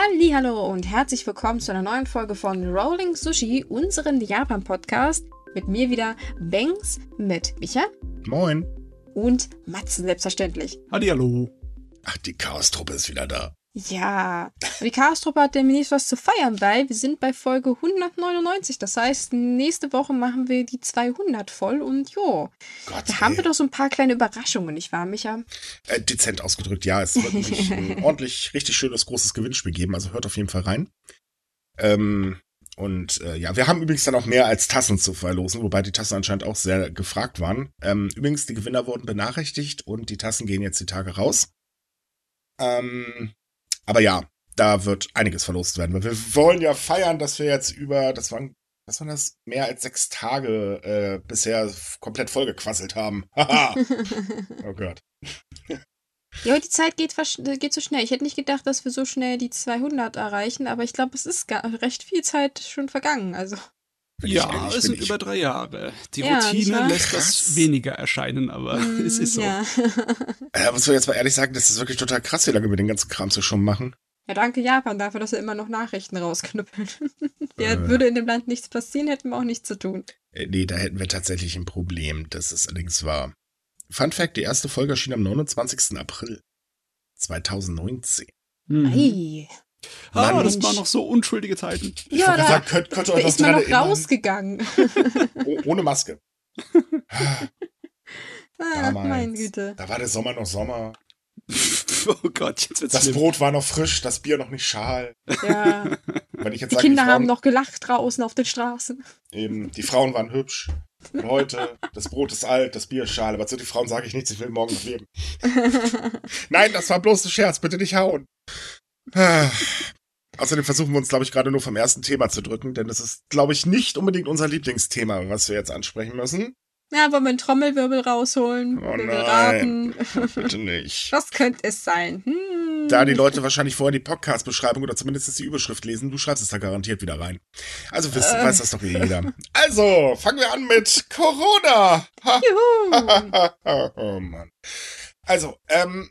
Hallo und herzlich willkommen zu einer neuen Folge von Rolling Sushi, unseren Japan-Podcast. Mit mir wieder Banks, mit Micha. Moin. Und Matzen, selbstverständlich. Hallo. Ach, die Chaos-Truppe ist wieder da. Ja, die Chaos-Truppe hat demnächst was zu feiern, weil wir sind bei Folge 199. Das heißt, nächste Woche machen wir die 200 voll und jo, Gott, da ey. haben wir doch so ein paar kleine Überraschungen, nicht wahr, Micha? Äh, dezent ausgedrückt, ja. Es wird nämlich ein ordentlich, richtig schönes, großes Gewinnspiel geben, also hört auf jeden Fall rein. Ähm, und äh, ja, wir haben übrigens dann auch mehr als Tassen zu verlosen, wobei die Tassen anscheinend auch sehr gefragt waren. Ähm, übrigens, die Gewinner wurden benachrichtigt und die Tassen gehen jetzt die Tage raus. Ähm, aber ja, da wird einiges verlost werden. Wir wollen ja feiern, dass wir jetzt über, das waren, was waren das, mehr als sechs Tage äh, bisher komplett vollgequasselt haben. Oh Gott. Ja, die Zeit geht, geht so schnell. Ich hätte nicht gedacht, dass wir so schnell die 200 erreichen, aber ich glaube, es ist recht viel Zeit schon vergangen. Also. Ja, es sind über drei Jahre. Die ja, Routine lässt das weniger erscheinen, aber mm, es ist so. Ja. äh, muss man jetzt mal ehrlich sagen, das ist wirklich total krass, wie lange wir den ganzen Kram so schon machen. Ja, danke Japan dafür, dass er immer noch Nachrichten rausknüppeln. ja, äh. würde in dem Land nichts passieren, hätten wir auch nichts zu tun. Äh, nee, da hätten wir tatsächlich ein Problem. Das ist allerdings wahr. Fun Fact, die erste Folge erschien am 29. April 2019. Mhm. Ei. Ah, Mann, das waren noch so unschuldige Zeiten. Ja, da sagen, könnt, könnt ihr ist man noch rausgegangen. Oh, ohne Maske. ah, meine Güte. Da war der Sommer noch Sommer. oh Gott, jetzt wird's Das schlimm. Brot war noch frisch, das Bier noch nicht schal. Ja. Wenn ich jetzt die sage, Kinder die Frauen, haben noch gelacht draußen auf den Straßen. Eben, die Frauen waren hübsch. Und heute, das Brot ist alt, das Bier ist schal. Aber zu den Frauen sage ich nichts, ich will morgen noch leben. Nein, das war bloß ein Scherz, bitte nicht hauen. Außerdem versuchen wir uns, glaube ich, gerade nur vom ersten Thema zu drücken, denn das ist, glaube ich, nicht unbedingt unser Lieblingsthema, was wir jetzt ansprechen müssen. Ja, wollen wir einen Trommelwirbel rausholen? Oh nein, bitte nicht. Was könnte es sein? Hm. Da die Leute wahrscheinlich vorher die Podcast-Beschreibung oder zumindest die Überschrift lesen, du schreibst es da garantiert wieder rein. Also wisst, äh. weiß das doch jeder. Also, fangen wir an mit Corona. Juhu. oh Mann. Also, ähm,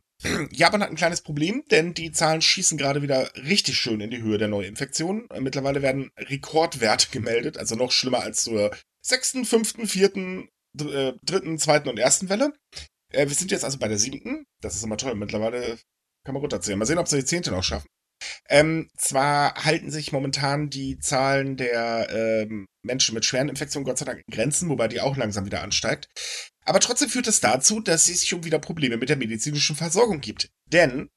Japan hat ein kleines Problem, denn die Zahlen schießen gerade wieder richtig schön in die Höhe der Neuinfektionen. Mittlerweile werden Rekordwerte gemeldet, also noch schlimmer als zur sechsten, fünften, vierten, äh, dritten, zweiten und ersten Welle. Äh, wir sind jetzt also bei der siebten. Das ist immer toll. Mittlerweile kann man runterzählen. Mal sehen, ob sie die zehnte noch schaffen. Ähm, zwar halten sich momentan die Zahlen der ähm, Menschen mit schweren Infektionen Gott sei Dank in Grenzen, wobei die auch langsam wieder ansteigt. Aber trotzdem führt es dazu, dass es schon wieder Probleme mit der medizinischen Versorgung gibt. Denn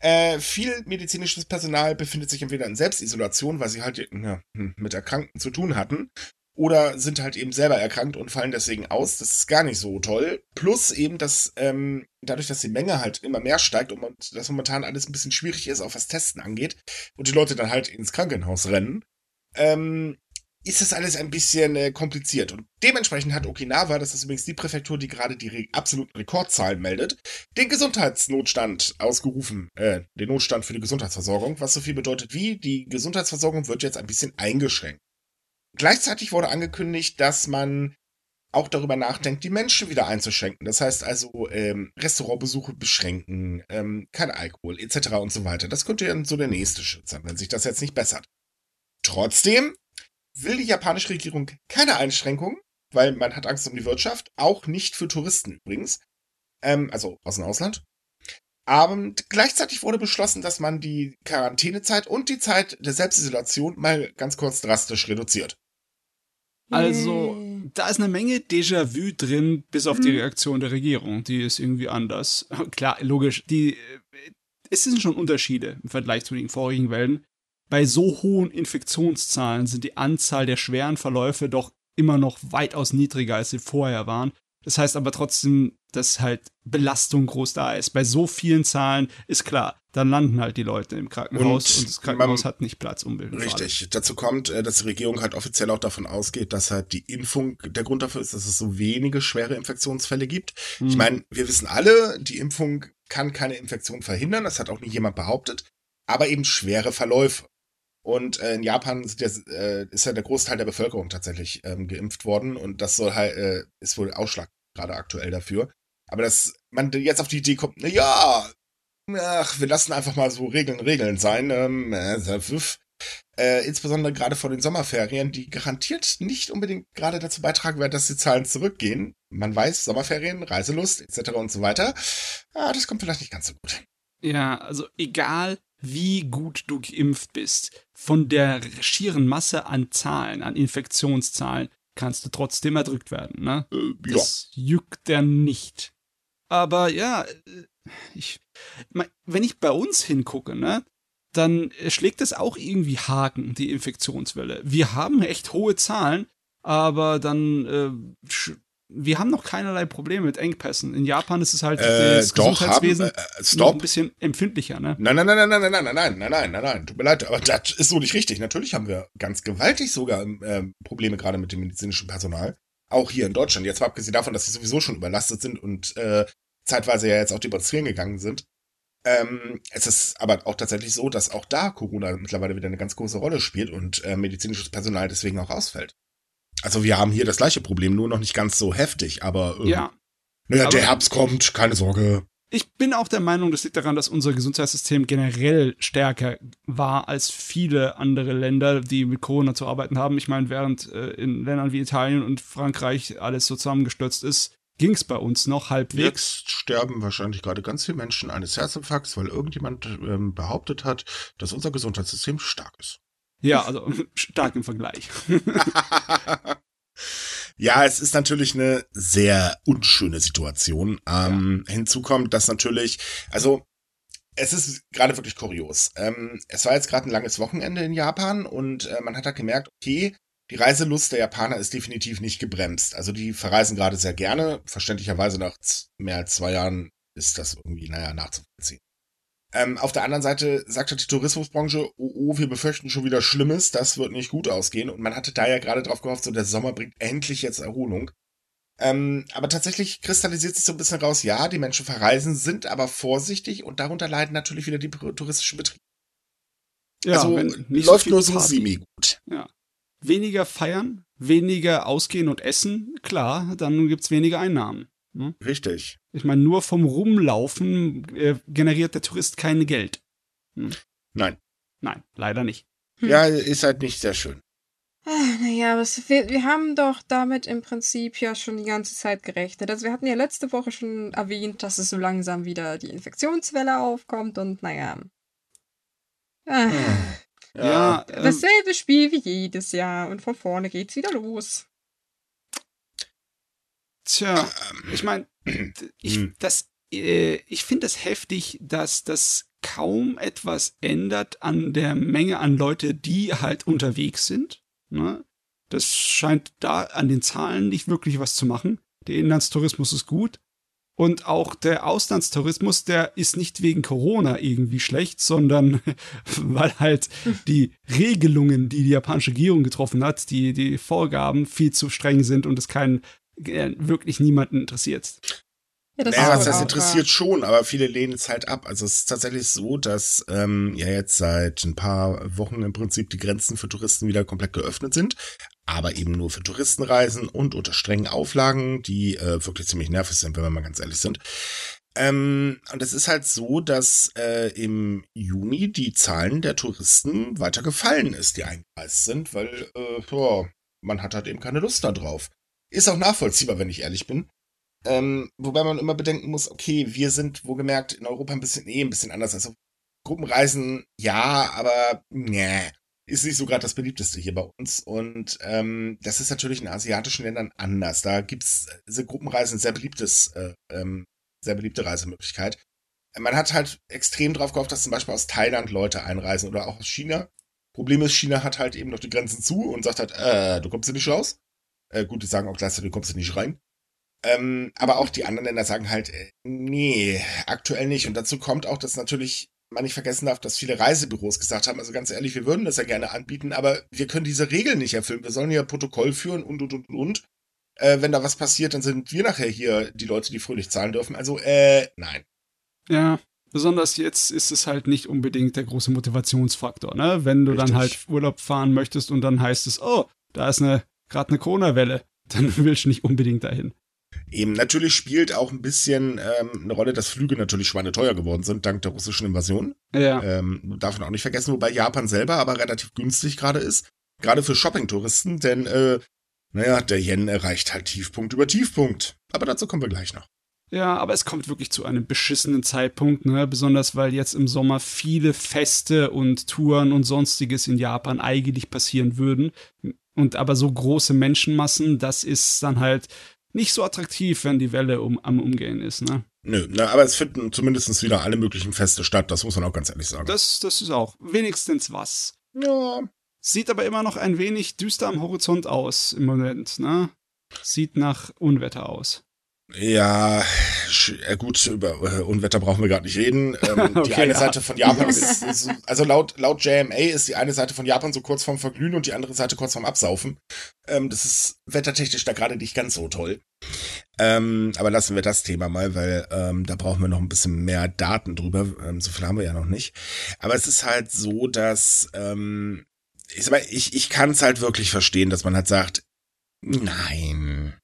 äh, viel medizinisches Personal befindet sich entweder in Selbstisolation, weil sie halt ja, hm, mit Erkrankten zu tun hatten, oder sind halt eben selber erkrankt und fallen deswegen aus. Das ist gar nicht so toll. Plus eben, dass ähm, dadurch, dass die Menge halt immer mehr steigt und dass momentan alles ein bisschen schwierig ist, auch was Testen angeht, und die Leute dann halt ins Krankenhaus rennen, ähm, ist das alles ein bisschen äh, kompliziert. Und dementsprechend hat Okinawa, das ist übrigens die Präfektur, die gerade die re absoluten Rekordzahlen meldet, den Gesundheitsnotstand ausgerufen, äh, den Notstand für die Gesundheitsversorgung, was so viel bedeutet wie, die Gesundheitsversorgung wird jetzt ein bisschen eingeschränkt. Gleichzeitig wurde angekündigt, dass man auch darüber nachdenkt, die Menschen wieder einzuschränken. Das heißt also ähm, Restaurantbesuche beschränken, ähm, kein Alkohol etc. und so weiter. Das könnte ja so der nächste Schritt sein, wenn sich das jetzt nicht bessert. Trotzdem will die japanische Regierung keine Einschränkungen, weil man hat Angst um die Wirtschaft, auch nicht für Touristen übrigens, ähm, also aus dem Ausland. Aber gleichzeitig wurde beschlossen, dass man die Quarantänezeit und die Zeit der Selbstisolation mal ganz kurz drastisch reduziert. Also, da ist eine Menge Déjà-vu drin, bis auf die hm. Reaktion der Regierung. Die ist irgendwie anders. Klar, logisch. Die, es sind schon Unterschiede im Vergleich zu den vorigen Wellen. Bei so hohen Infektionszahlen sind die Anzahl der schweren Verläufe doch immer noch weitaus niedriger, als sie vorher waren. Das heißt aber trotzdem, dass halt Belastung groß da ist. Bei so vielen Zahlen ist klar, dann landen halt die Leute im Krankenhaus und, und das Krankenhaus man, hat nicht Platz, um Richtig. Dazu kommt, äh, dass die Regierung halt offiziell auch davon ausgeht, dass halt die Impfung der Grund dafür ist, dass es so wenige schwere Infektionsfälle gibt. Hm. Ich meine, wir wissen alle, die Impfung kann keine Infektion verhindern, das hat auch nie jemand behauptet, aber eben schwere Verläufe. Und äh, in Japan ist, der, äh, ist ja der Großteil der Bevölkerung tatsächlich ähm, geimpft worden und das soll halt, äh, ist wohl Ausschlag gerade aktuell dafür. Aber dass man jetzt auf die Idee kommt, na ja, ach, wir lassen einfach mal so Regeln Regeln sein. Ähm, äh, äh, insbesondere gerade vor den Sommerferien, die garantiert nicht unbedingt gerade dazu beitragen werden, dass die Zahlen zurückgehen. Man weiß, Sommerferien, Reiselust etc. und so weiter. Ah, das kommt vielleicht nicht ganz so gut. Ja, also egal wie gut du geimpft bist, von der schieren Masse an Zahlen, an Infektionszahlen, kannst du trotzdem erdrückt werden, ne? Äh, ja. Das juckt der nicht. Aber ja, äh, ich, wenn ich bei uns hingucke, ne, dann schlägt es auch irgendwie Haken, die Infektionswelle. Wir haben echt hohe Zahlen, aber dann äh, wir haben noch keinerlei Probleme mit Engpässen. In Japan ist es halt äh, das doch, Gesundheitswesen haben, äh, noch ein bisschen empfindlicher, ne? Nein, nein, nein, nein, nein, nein, nein, nein, nein, nein, nein, nein, tut mir leid, aber das ist so nicht richtig. Natürlich haben wir ganz gewaltig sogar äh, Probleme gerade mit dem medizinischen Personal. Auch hier in Deutschland. Jetzt mal abgesehen davon, dass sie sowieso schon überlastet sind und äh, zeitweise ja jetzt auch demonstrieren gegangen sind. Ähm, es ist aber auch tatsächlich so, dass auch da Corona mittlerweile wieder eine ganz große Rolle spielt und äh, medizinisches Personal deswegen auch ausfällt. Also wir haben hier das gleiche Problem, nur noch nicht ganz so heftig, aber äh, ja. Naja, aber der Herbst kommt, keine Sorge. Ich bin auch der Meinung, das liegt daran, dass unser Gesundheitssystem generell stärker war als viele andere Länder, die mit Corona zu arbeiten haben. Ich meine, während äh, in Ländern wie Italien und Frankreich alles so zusammengestürzt ist, ging es bei uns noch halbwegs. Jetzt sterben wahrscheinlich gerade ganz viele Menschen eines Herzinfarkts, weil irgendjemand ähm, behauptet hat, dass unser Gesundheitssystem stark ist. Ja, also stark im Vergleich. ja, es ist natürlich eine sehr unschöne Situation. Ähm, ja. Hinzu kommt, dass natürlich, also es ist gerade wirklich kurios. Ähm, es war jetzt gerade ein langes Wochenende in Japan und äh, man hat da gemerkt, okay, die Reiselust der Japaner ist definitiv nicht gebremst. Also die verreisen gerade sehr gerne. Verständlicherweise nach mehr als zwei Jahren ist das irgendwie, naja, nachzuvollziehen. Ähm, auf der anderen Seite sagte die Tourismusbranche, oh, oh, wir befürchten schon wieder Schlimmes, das wird nicht gut ausgehen. Und man hatte da ja gerade drauf gehofft, so der Sommer bringt endlich jetzt Erholung. Ähm, aber tatsächlich kristallisiert sich so ein bisschen raus, ja, die Menschen verreisen, sind aber vorsichtig und darunter leiden natürlich wieder die touristischen Betriebe. Ja, also läuft so nur so semi gut. Ja weniger feiern, weniger ausgehen und essen, klar, dann gibt's weniger Einnahmen. Ne? Richtig. Ich meine, nur vom Rumlaufen äh, generiert der Tourist kein Geld. Hm? Nein. Nein, leider nicht. Hm. Ja, ist halt nicht sehr schön. Ah, naja, aber wir, wir haben doch damit im Prinzip ja schon die ganze Zeit gerechnet. Also wir hatten ja letzte Woche schon erwähnt, dass es so langsam wieder die Infektionswelle aufkommt und naja. Ah. Hm. Ja, ähm, dasselbe Spiel wie jedes Jahr und von vorne geht's wieder los. Tja, ich meine, ich, hm. äh, ich finde es heftig, dass das kaum etwas ändert an der Menge an Leute, die halt unterwegs sind. Ne? Das scheint da an den Zahlen nicht wirklich was zu machen. Der Inlandstourismus ist gut. Und auch der Auslandstourismus, der ist nicht wegen Corona irgendwie schlecht, sondern weil halt die Regelungen, die die japanische Regierung getroffen hat, die, die Vorgaben viel zu streng sind und es keinen, wirklich niemanden interessiert. Ja, das, naja, das interessiert ja. schon, aber viele lehnen es halt ab. Also es ist tatsächlich so, dass ähm, ja jetzt seit ein paar Wochen im Prinzip die Grenzen für Touristen wieder komplett geöffnet sind aber eben nur für Touristenreisen und unter strengen Auflagen, die äh, wirklich ziemlich nervig sind, wenn wir mal ganz ehrlich sind. Ähm, und es ist halt so, dass äh, im Juni die Zahlen der Touristen weiter gefallen ist, die eingereist sind, weil äh, boah, man hat halt eben keine Lust da drauf. Ist auch nachvollziehbar, wenn ich ehrlich bin. Ähm, wobei man immer bedenken muss, okay, wir sind wohlgemerkt in Europa ein bisschen eh ein bisschen anders. Also Gruppenreisen, ja, aber nee ist nicht so gerade das beliebteste hier bei uns. Und ähm, das ist natürlich in asiatischen Ländern anders. Da gibt's diese Gruppenreisen sehr beliebtes, äh, ähm, sehr beliebte Reisemöglichkeit. Man hat halt extrem drauf gehofft, dass zum Beispiel aus Thailand Leute einreisen oder auch aus China. Problem ist, China hat halt eben noch die Grenzen zu und sagt halt, äh, du kommst hier nicht raus. Äh, gut, die sagen auch gleichzeitig, du kommst nicht rein. Ähm, aber auch die anderen Länder sagen halt, äh, nee, aktuell nicht. Und dazu kommt auch, dass natürlich man nicht vergessen darf, dass viele Reisebüros gesagt haben, also ganz ehrlich, wir würden das ja gerne anbieten, aber wir können diese Regeln nicht erfüllen. Wir sollen ja Protokoll führen und, und, und, und. Äh, wenn da was passiert, dann sind wir nachher hier die Leute, die fröhlich zahlen dürfen. Also, äh, nein. Ja, besonders jetzt ist es halt nicht unbedingt der große Motivationsfaktor, ne? Wenn du Richtig. dann halt Urlaub fahren möchtest und dann heißt es, oh, da ist eine, gerade eine Corona-Welle, dann willst du nicht unbedingt dahin. Eben, natürlich spielt auch ein bisschen ähm, eine Rolle, dass Flüge natürlich schweineteuer geworden sind, dank der russischen Invasion. Ja. Ähm, darf man auch nicht vergessen, wobei Japan selber aber relativ günstig gerade ist. Gerade für Shopping-Touristen, denn, äh, naja, der Yen erreicht halt Tiefpunkt über Tiefpunkt. Aber dazu kommen wir gleich noch. Ja, aber es kommt wirklich zu einem beschissenen Zeitpunkt, ne? Besonders weil jetzt im Sommer viele Feste und Touren und sonstiges in Japan eigentlich passieren würden. Und aber so große Menschenmassen, das ist dann halt nicht so attraktiv, wenn die Welle um, am Umgehen ist, ne? Nö, na, aber es finden zumindest wieder alle möglichen Feste statt, das muss man auch ganz ehrlich sagen. Das, das ist auch wenigstens was. Ja. Sieht aber immer noch ein wenig düster am Horizont aus im Moment, ne? Sieht nach Unwetter aus. Ja, äh, gut, über äh, Unwetter brauchen wir gerade nicht reden. Ähm, okay, die eine ja. Seite von Japan ist, ist, also laut, laut JMA ist die eine Seite von Japan so kurz vorm Verglühen und die andere Seite kurz vorm Absaufen. Ähm, das ist wettertechnisch da gerade nicht ganz so toll. Ähm, aber lassen wir das Thema mal, weil ähm, da brauchen wir noch ein bisschen mehr Daten drüber. Ähm, so viel haben wir ja noch nicht. Aber es ist halt so, dass ähm, ich, sag mal, ich, ich kann es halt wirklich verstehen, dass man halt sagt, nein,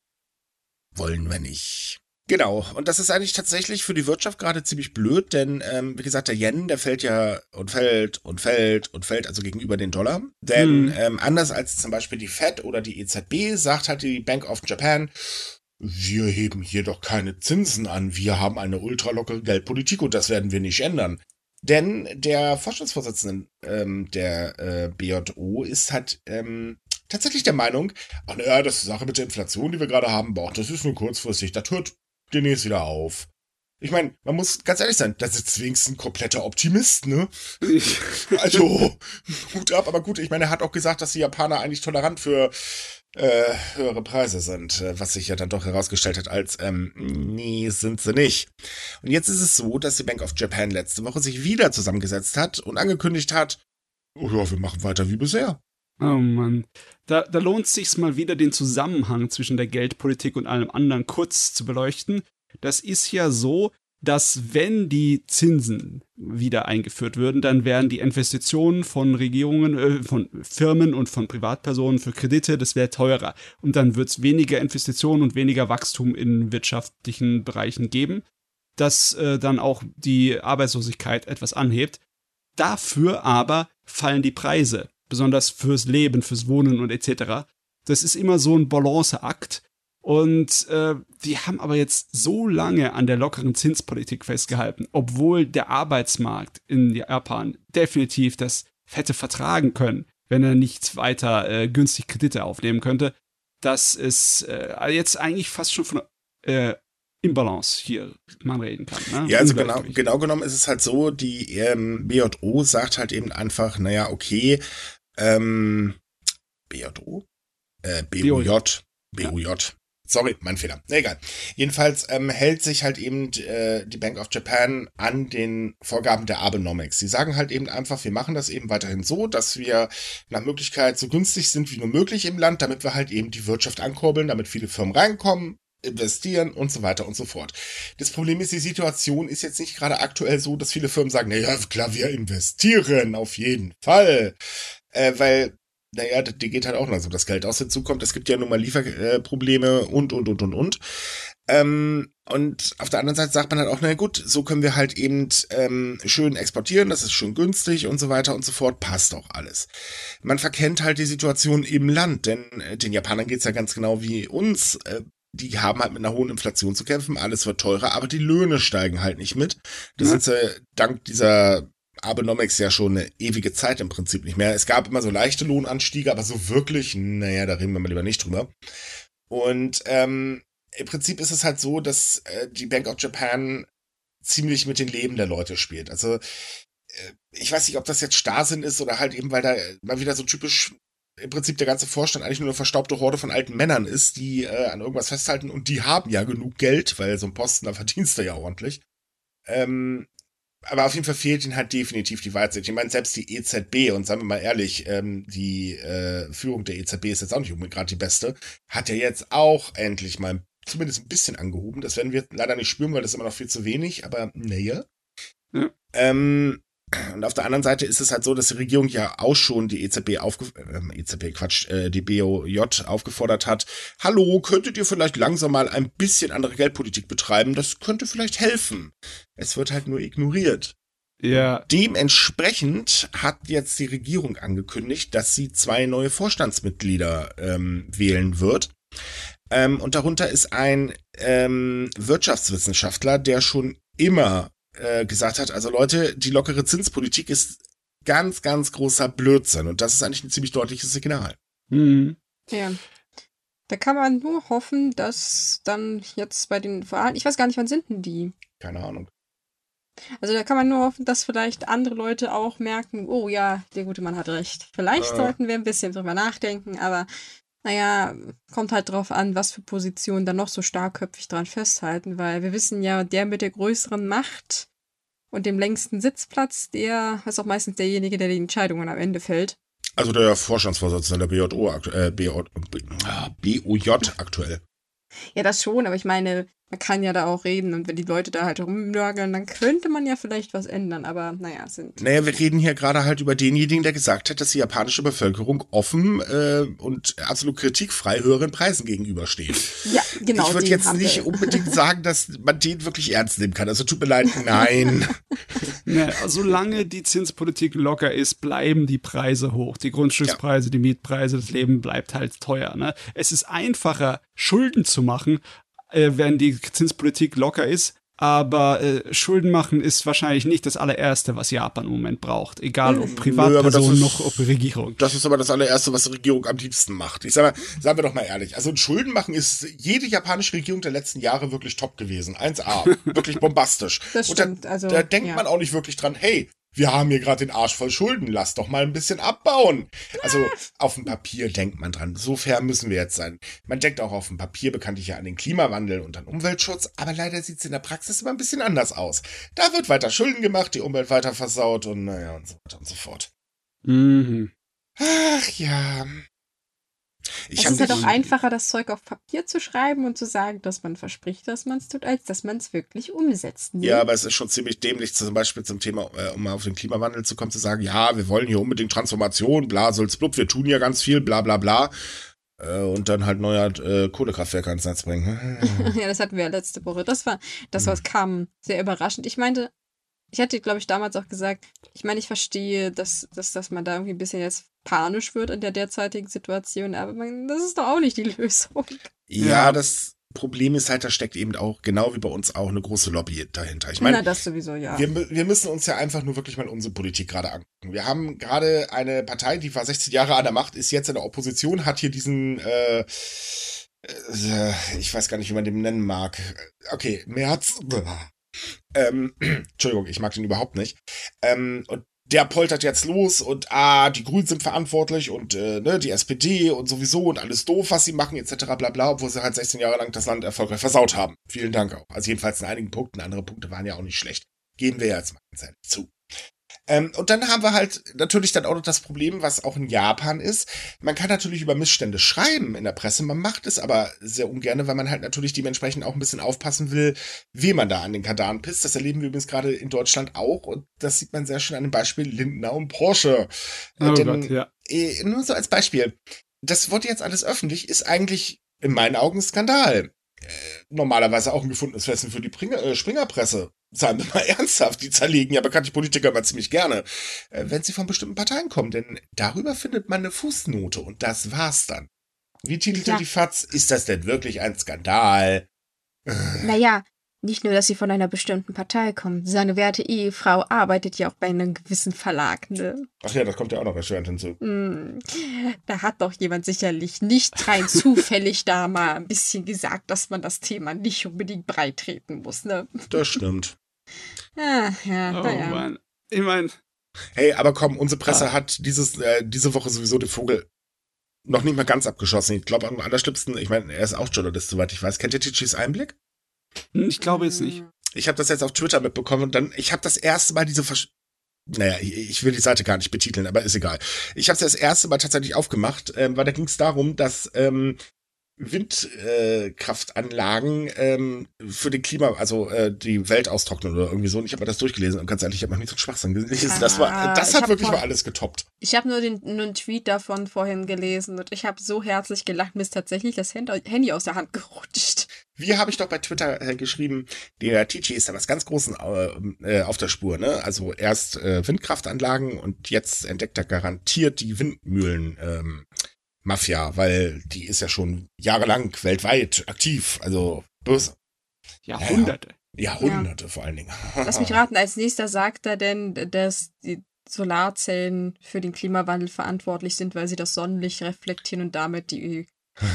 wollen wir nicht. Genau, und das ist eigentlich tatsächlich für die Wirtschaft gerade ziemlich blöd, denn ähm, wie gesagt, der Yen, der fällt ja und fällt und fällt und fällt also gegenüber den Dollar. Denn hm. ähm, anders als zum Beispiel die Fed oder die EZB sagt halt die Bank of Japan, wir heben hier doch keine Zinsen an, wir haben eine ultralockere Geldpolitik und das werden wir nicht ändern. Denn der Vorstandsvorsitzende ähm, der äh, BJO ist halt ähm, tatsächlich der Meinung, ach naja, das ist Sache mit der Inflation, die wir gerade haben, boah, das ist nur kurzfristig, das hört demnächst wieder auf. Ich meine, man muss ganz ehrlich sein, das ist wenigstens ein kompletter Optimist, ne? also, Hut ab, aber gut, ich meine, er hat auch gesagt, dass die Japaner eigentlich tolerant für äh, höhere Preise sind, äh, was sich ja dann doch herausgestellt hat als, ähm, nee, sind sie nicht. Und jetzt ist es so, dass die Bank of Japan letzte Woche sich wieder zusammengesetzt hat und angekündigt hat, oh ja, wir machen weiter wie bisher. Oh Mann. Da, da lohnt es sich mal wieder den Zusammenhang zwischen der Geldpolitik und allem anderen kurz zu beleuchten. Das ist ja so, dass wenn die Zinsen wieder eingeführt würden, dann wären die Investitionen von Regierungen, äh, von Firmen und von Privatpersonen für Kredite, das wäre teurer. Und dann wird es weniger Investitionen und weniger Wachstum in wirtschaftlichen Bereichen geben, das äh, dann auch die Arbeitslosigkeit etwas anhebt. Dafür aber fallen die Preise besonders fürs Leben, fürs Wohnen und etc. Das ist immer so ein Balanceakt. Und äh, die haben aber jetzt so lange an der lockeren Zinspolitik festgehalten, obwohl der Arbeitsmarkt in Japan definitiv das hätte vertragen können, wenn er nicht weiter äh, günstig Kredite aufnehmen könnte, dass es äh, jetzt eigentlich fast schon von äh, Imbalance hier man reden kann. Ne? Ja, also genau, genau genommen ist es halt so, die ähm, BJO sagt halt eben einfach, naja, okay, ähm, BJO? Äh, BUJ. BUJ. Ja. Sorry, mein Fehler. Egal. Jedenfalls ähm, hält sich halt eben äh, die Bank of Japan an den Vorgaben der Abenomics. Sie sagen halt eben einfach, wir machen das eben weiterhin so, dass wir nach Möglichkeit so günstig sind wie nur möglich im Land, damit wir halt eben die Wirtschaft ankurbeln, damit viele Firmen reinkommen, investieren und so weiter und so fort. Das Problem ist, die Situation ist jetzt nicht gerade aktuell so, dass viele Firmen sagen, naja, klar, wir investieren, auf jeden Fall. Äh, weil, naja, die geht halt auch noch so, das Geld aus hinzukommt. Es gibt ja nun mal Lieferprobleme und, und, und, und, und. Ähm, und auf der anderen Seite sagt man halt auch, na gut, so können wir halt eben ähm, schön exportieren, das ist schön günstig und so weiter und so fort, passt auch alles. Man verkennt halt die Situation im Land, denn äh, den Japanern geht's ja ganz genau wie uns. Äh, die haben halt mit einer hohen Inflation zu kämpfen, alles wird teurer, aber die Löhne steigen halt nicht mit. Das ja. sind sie dank dieser Abenomics ja schon eine ewige Zeit im Prinzip nicht mehr. Es gab immer so leichte Lohnanstiege, aber so wirklich, naja, da reden wir mal lieber nicht drüber. Und ähm, im Prinzip ist es halt so, dass äh, die Bank of Japan ziemlich mit den Leben der Leute spielt. Also äh, ich weiß nicht, ob das jetzt Starrsinn ist oder halt eben, weil da mal wieder so typisch im Prinzip der ganze Vorstand eigentlich nur eine verstaubte Horde von alten Männern ist, die äh, an irgendwas festhalten und die haben ja genug Geld, weil so ein Posten, da verdienst du ja ordentlich. Ähm, aber auf jeden Fall fehlt ihnen halt definitiv die Weitsicht. Ich meine, selbst die EZB, und sagen wir mal ehrlich, ähm, die äh, Führung der EZB ist jetzt auch nicht unbedingt gerade die beste, hat ja jetzt auch endlich mal zumindest ein bisschen angehoben. Das werden wir leider nicht spüren, weil das ist immer noch viel zu wenig, aber naja. Ja. Ähm, Und auf der anderen Seite ist es halt so, dass die Regierung ja auch schon die EZB aufge äh, EZB Quatsch, äh, die BOJ aufgefordert hat. Hallo, könntet ihr vielleicht langsam mal ein bisschen andere Geldpolitik betreiben? Das könnte vielleicht helfen. Es wird halt nur ignoriert. Ja. Dementsprechend hat jetzt die Regierung angekündigt, dass sie zwei neue Vorstandsmitglieder ähm, wählen wird. Ähm, und darunter ist ein ähm, Wirtschaftswissenschaftler, der schon immer äh, gesagt hat, also Leute, die lockere Zinspolitik ist ganz, ganz großer Blödsinn. Und das ist eigentlich ein ziemlich deutliches Signal. Mhm. Ja. Da kann man nur hoffen, dass dann jetzt bei den Wahlen, ich weiß gar nicht, wann sind denn die? Keine Ahnung. Also da kann man nur hoffen, dass vielleicht andere Leute auch merken, oh ja, der gute Mann hat recht. Vielleicht äh. sollten wir ein bisschen drüber nachdenken, aber naja, kommt halt drauf an, was für Positionen da noch so starkköpfig dran festhalten, weil wir wissen ja, der mit der größeren Macht und dem längsten Sitzplatz, der ist auch meistens derjenige, der die Entscheidungen am Ende fällt. Also der Vorstandsvorsitzende der BJO, äh, BOJ aktuell. Ja, das schon, aber ich meine, man kann ja da auch reden und wenn die Leute da halt rumnörgeln, dann könnte man ja vielleicht was ändern, aber naja, sind. Naja, wir reden hier gerade halt über denjenigen, der gesagt hat, dass die japanische Bevölkerung offen äh, und absolut kritikfrei höheren Preisen gegenübersteht. Ja, genau. Ich würde jetzt nicht wir. unbedingt sagen, dass man den wirklich ernst nehmen kann. Also tut mir leid, nein. ja, solange die Zinspolitik locker ist, bleiben die Preise hoch. Die Grundstückspreise, ja. die Mietpreise, das Leben bleibt halt teuer. Ne? Es ist einfacher, Schulden zu machen, äh, wenn die Zinspolitik locker ist. Aber äh, Schulden machen ist wahrscheinlich nicht das allererste, was Japan im Moment braucht. Egal ob Privatperson noch ob Regierung. Das ist aber das allererste, was die Regierung am liebsten macht. Ich sag mal, sagen wir doch mal ehrlich. Also Schulden machen ist jede japanische Regierung der letzten Jahre wirklich top gewesen. 1A. wirklich bombastisch. Das stimmt. Und da, also, da denkt ja. man auch nicht wirklich dran, hey, wir haben hier gerade den Arsch voll Schulden, lass doch mal ein bisschen abbauen. Also auf dem Papier denkt man dran. So fair müssen wir jetzt sein. Man denkt auch auf dem Papier bekanntlich ja an den Klimawandel und an Umweltschutz, aber leider sieht es in der Praxis immer ein bisschen anders aus. Da wird weiter Schulden gemacht, die Umwelt weiter versaut und naja und so weiter und so fort. Mhm. Ach ja. Ich es ist ja doch einfacher, das Zeug auf Papier zu schreiben und zu sagen, dass man verspricht, dass man es tut, als dass man es wirklich umsetzt. Ne? Ja, aber es ist schon ziemlich dämlich, zum Beispiel zum Thema, äh, um mal auf den Klimawandel zu kommen, zu sagen, ja, wir wollen hier unbedingt Transformation, bla, soll's blub, wir tun ja ganz viel, bla, bla, bla. Äh, und dann halt neuer äh, Kohlekraftwerke ans Netz bringen. ja, das hatten wir ja letzte Woche. Das war, das was hm. kam sehr überraschend. Ich meinte, ich hatte, glaube ich, damals auch gesagt, ich meine, ich verstehe, dass, dass, dass man da irgendwie ein bisschen jetzt panisch wird in der derzeitigen Situation, aber man, das ist doch auch nicht die Lösung. Ja, das Problem ist halt, da steckt eben auch, genau wie bei uns auch, eine große Lobby dahinter. Ich meine, das sowieso, ja. Wir, wir müssen uns ja einfach nur wirklich mal unsere Politik gerade angucken. Wir haben gerade eine Partei, die war 16 Jahre an der Macht, ist jetzt in der Opposition, hat hier diesen, äh, äh, ich weiß gar nicht, wie man den nennen mag. Okay, März. Ähm, Entschuldigung, ich mag den überhaupt nicht. Ähm, und der poltert jetzt los und ah, die Grünen sind verantwortlich und äh, ne, die SPD und sowieso und alles doof, was sie machen, etc. bla bla, obwohl sie halt 16 Jahre lang das Land erfolgreich versaut haben. Vielen Dank auch. Also jedenfalls in einigen Punkten, andere Punkte waren ja auch nicht schlecht. Gehen wir jetzt mal zu. Ähm, und dann haben wir halt natürlich dann auch noch das Problem, was auch in Japan ist. Man kann natürlich über Missstände schreiben in der Presse, man macht es aber sehr ungern, weil man halt natürlich dementsprechend auch ein bisschen aufpassen will, wie man da an den Kardaren pisst. Das erleben wir übrigens gerade in Deutschland auch und das sieht man sehr schön an dem Beispiel Lindner und Porsche. Oh Denn, Gott, ja. äh, nur so als Beispiel. Das wurde jetzt alles öffentlich, ist eigentlich in meinen Augen ein Skandal. Äh, normalerweise auch ein gefundenes Fressen für die Pringer, äh, Springerpresse. Seien wir mal ernsthaft, die zerlegen ja bekannte Politiker aber ziemlich gerne, äh, wenn sie von bestimmten Parteien kommen, denn darüber findet man eine Fußnote und das war's dann. Wie titelte ja. die FAZ, ist das denn wirklich ein Skandal? Naja, nicht nur, dass sie von einer bestimmten Partei kommen. Seine werte Ehefrau arbeitet ja auch bei einem gewissen Verlag, ne? Ach ja, das kommt ja auch noch erschwerend hinzu. Mm, da hat doch jemand sicherlich nicht rein zufällig da mal ein bisschen gesagt, dass man das Thema nicht unbedingt breit treten muss, ne? Das stimmt. Ah, ja, oh, naja. Mann. Ich meine. Hey, aber komm, unsere Presse ah. hat dieses, äh, diese Woche sowieso den Vogel noch nicht mal ganz abgeschossen. Ich glaube, am allerschlimmsten, ich meine, er ist auch Journalist, soweit ich weiß. Kennt ihr Tichys Einblick? Hm, ich glaube jetzt nicht. Ich habe das jetzt auf Twitter mitbekommen und dann, ich habe das erste Mal diese Versch naja, ich will die Seite gar nicht betiteln, aber ist egal. Ich habe es das erste Mal tatsächlich aufgemacht, ähm, weil da ging es darum, dass ähm, Windkraftanlagen äh, ähm, für den Klima, also äh, die Welt austrocknen oder irgendwie so. Und ich habe mir das durchgelesen und ganz ehrlich, ich habe noch nicht so einen Schwachsinn gelesen. Ah, das war, das hat wirklich mal alles getoppt. Ich habe nur den nur einen Tweet davon vorhin gelesen und ich habe so herzlich gelacht, mir ist tatsächlich das Handy aus der Hand gerutscht. Wie habe ich doch bei Twitter äh, geschrieben, der TG ist da was ganz Großes äh, auf der Spur, ne? Also erst äh, Windkraftanlagen und jetzt entdeckt er garantiert die Windmühlen. Ähm, Mafia, weil die ist ja schon jahrelang weltweit aktiv, also böse. Jahrhunderte. Ja, Jahrhunderte ja. vor allen Dingen. Lass mich raten, als nächster sagt er denn, dass die Solarzellen für den Klimawandel verantwortlich sind, weil sie das Sonnenlicht reflektieren und damit die,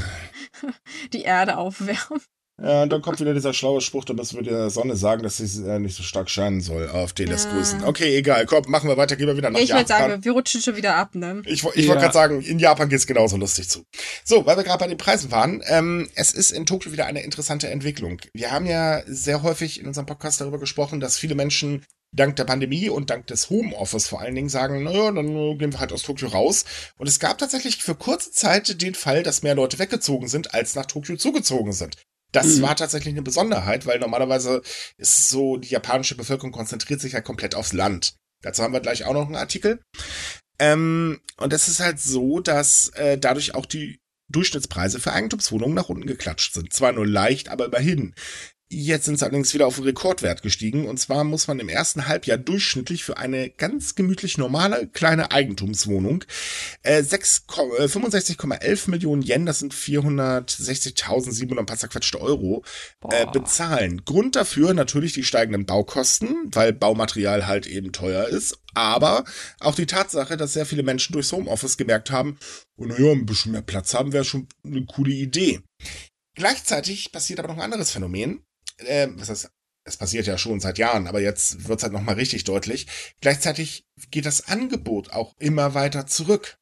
die Erde aufwärmen. Ja, und dann kommt wieder dieser schlaue Spruch, da müssen wir der Sonne sagen, dass sie äh, nicht so stark scheinen soll. AfD lässt ja. grüßen. Okay, egal. Komm, machen wir weiter, gehen wir wieder nach ich Japan. Ich würde sagen, wir rutschen schon wieder ab, ne? Ich, ich ja. wollte gerade sagen, in Japan geht's genauso lustig zu. So, weil wir gerade bei den Preisen waren, ähm, es ist in Tokio wieder eine interessante Entwicklung. Wir haben ja sehr häufig in unserem Podcast darüber gesprochen, dass viele Menschen dank der Pandemie und dank des Homeoffice vor allen Dingen sagen, naja, dann gehen wir halt aus Tokio raus. Und es gab tatsächlich für kurze Zeit den Fall, dass mehr Leute weggezogen sind, als nach Tokio zugezogen sind. Das mhm. war tatsächlich eine Besonderheit, weil normalerweise ist es so, die japanische Bevölkerung konzentriert sich ja komplett aufs Land. Dazu haben wir gleich auch noch einen Artikel. Ähm, und es ist halt so, dass äh, dadurch auch die Durchschnittspreise für Eigentumswohnungen nach unten geklatscht sind. Zwar nur leicht, aber immerhin. Jetzt sind sie allerdings wieder auf einen Rekordwert gestiegen. Und zwar muss man im ersten Halbjahr durchschnittlich für eine ganz gemütlich normale kleine Eigentumswohnung äh, 65,11 äh, Millionen Yen, das sind 460.700 paar zerquetschte Euro, äh, bezahlen. Grund dafür natürlich die steigenden Baukosten, weil Baumaterial halt eben teuer ist. Aber auch die Tatsache, dass sehr viele Menschen durchs Homeoffice gemerkt haben, oh naja, ein bisschen mehr Platz haben wäre schon eine coole Idee. Gleichzeitig passiert aber noch ein anderes Phänomen äh, was heißt, es passiert ja schon seit Jahren, aber jetzt wird es halt nochmal richtig deutlich. Gleichzeitig geht das Angebot auch immer weiter zurück.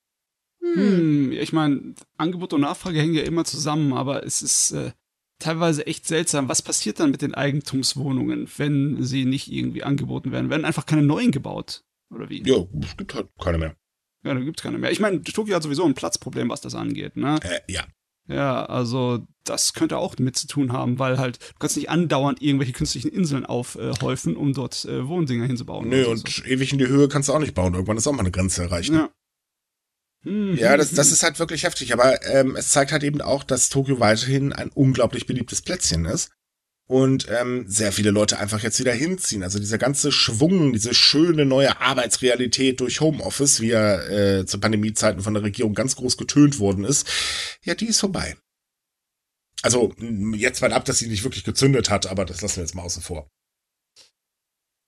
Hm, ich meine, Angebot und Nachfrage hängen ja immer zusammen, aber es ist äh, teilweise echt seltsam. Was passiert dann mit den Eigentumswohnungen, wenn sie nicht irgendwie angeboten werden? Werden einfach keine neuen gebaut? Oder wie? Ja, es gibt halt keine mehr. Ja, da gibt es keine mehr. Ich meine, Tokio hat sowieso ein Platzproblem, was das angeht, ne? Äh, ja. Ja, also das könnte auch damit zu tun haben, weil halt, du kannst nicht andauernd irgendwelche künstlichen Inseln aufhäufen, um dort äh, Wohndinger hinzubauen. Nö, und so. ewig in die Höhe kannst du auch nicht bauen. Irgendwann ist auch mal eine Grenze erreicht. Ja. Mhm. Ja, das, das ist halt wirklich heftig, aber ähm, es zeigt halt eben auch, dass Tokio weiterhin ein unglaublich beliebtes Plätzchen ist und ähm, sehr viele Leute einfach jetzt wieder hinziehen. Also dieser ganze Schwung, diese schöne neue Arbeitsrealität durch Homeoffice, wie er äh, zu Pandemiezeiten von der Regierung ganz groß getönt worden ist, ja, die ist vorbei. Also jetzt mal ab, dass sie nicht wirklich gezündet hat, aber das lassen wir jetzt mal außen vor.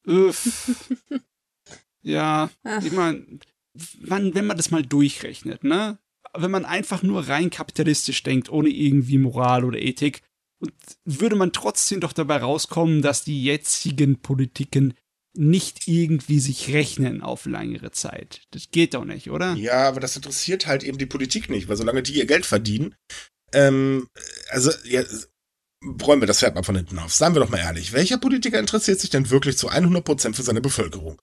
ja, ich meine, wenn man das mal durchrechnet, ne? Wenn man einfach nur rein kapitalistisch denkt, ohne irgendwie Moral oder Ethik, und würde man trotzdem doch dabei rauskommen, dass die jetzigen Politiken nicht irgendwie sich rechnen auf längere Zeit. Das geht doch nicht, oder? Ja, aber das interessiert halt eben die Politik nicht, weil solange die ihr Geld verdienen, ähm, also, ja, räumen wir das Pferd mal von hinten auf. Seien wir doch mal ehrlich, welcher Politiker interessiert sich denn wirklich zu 100% für seine Bevölkerung?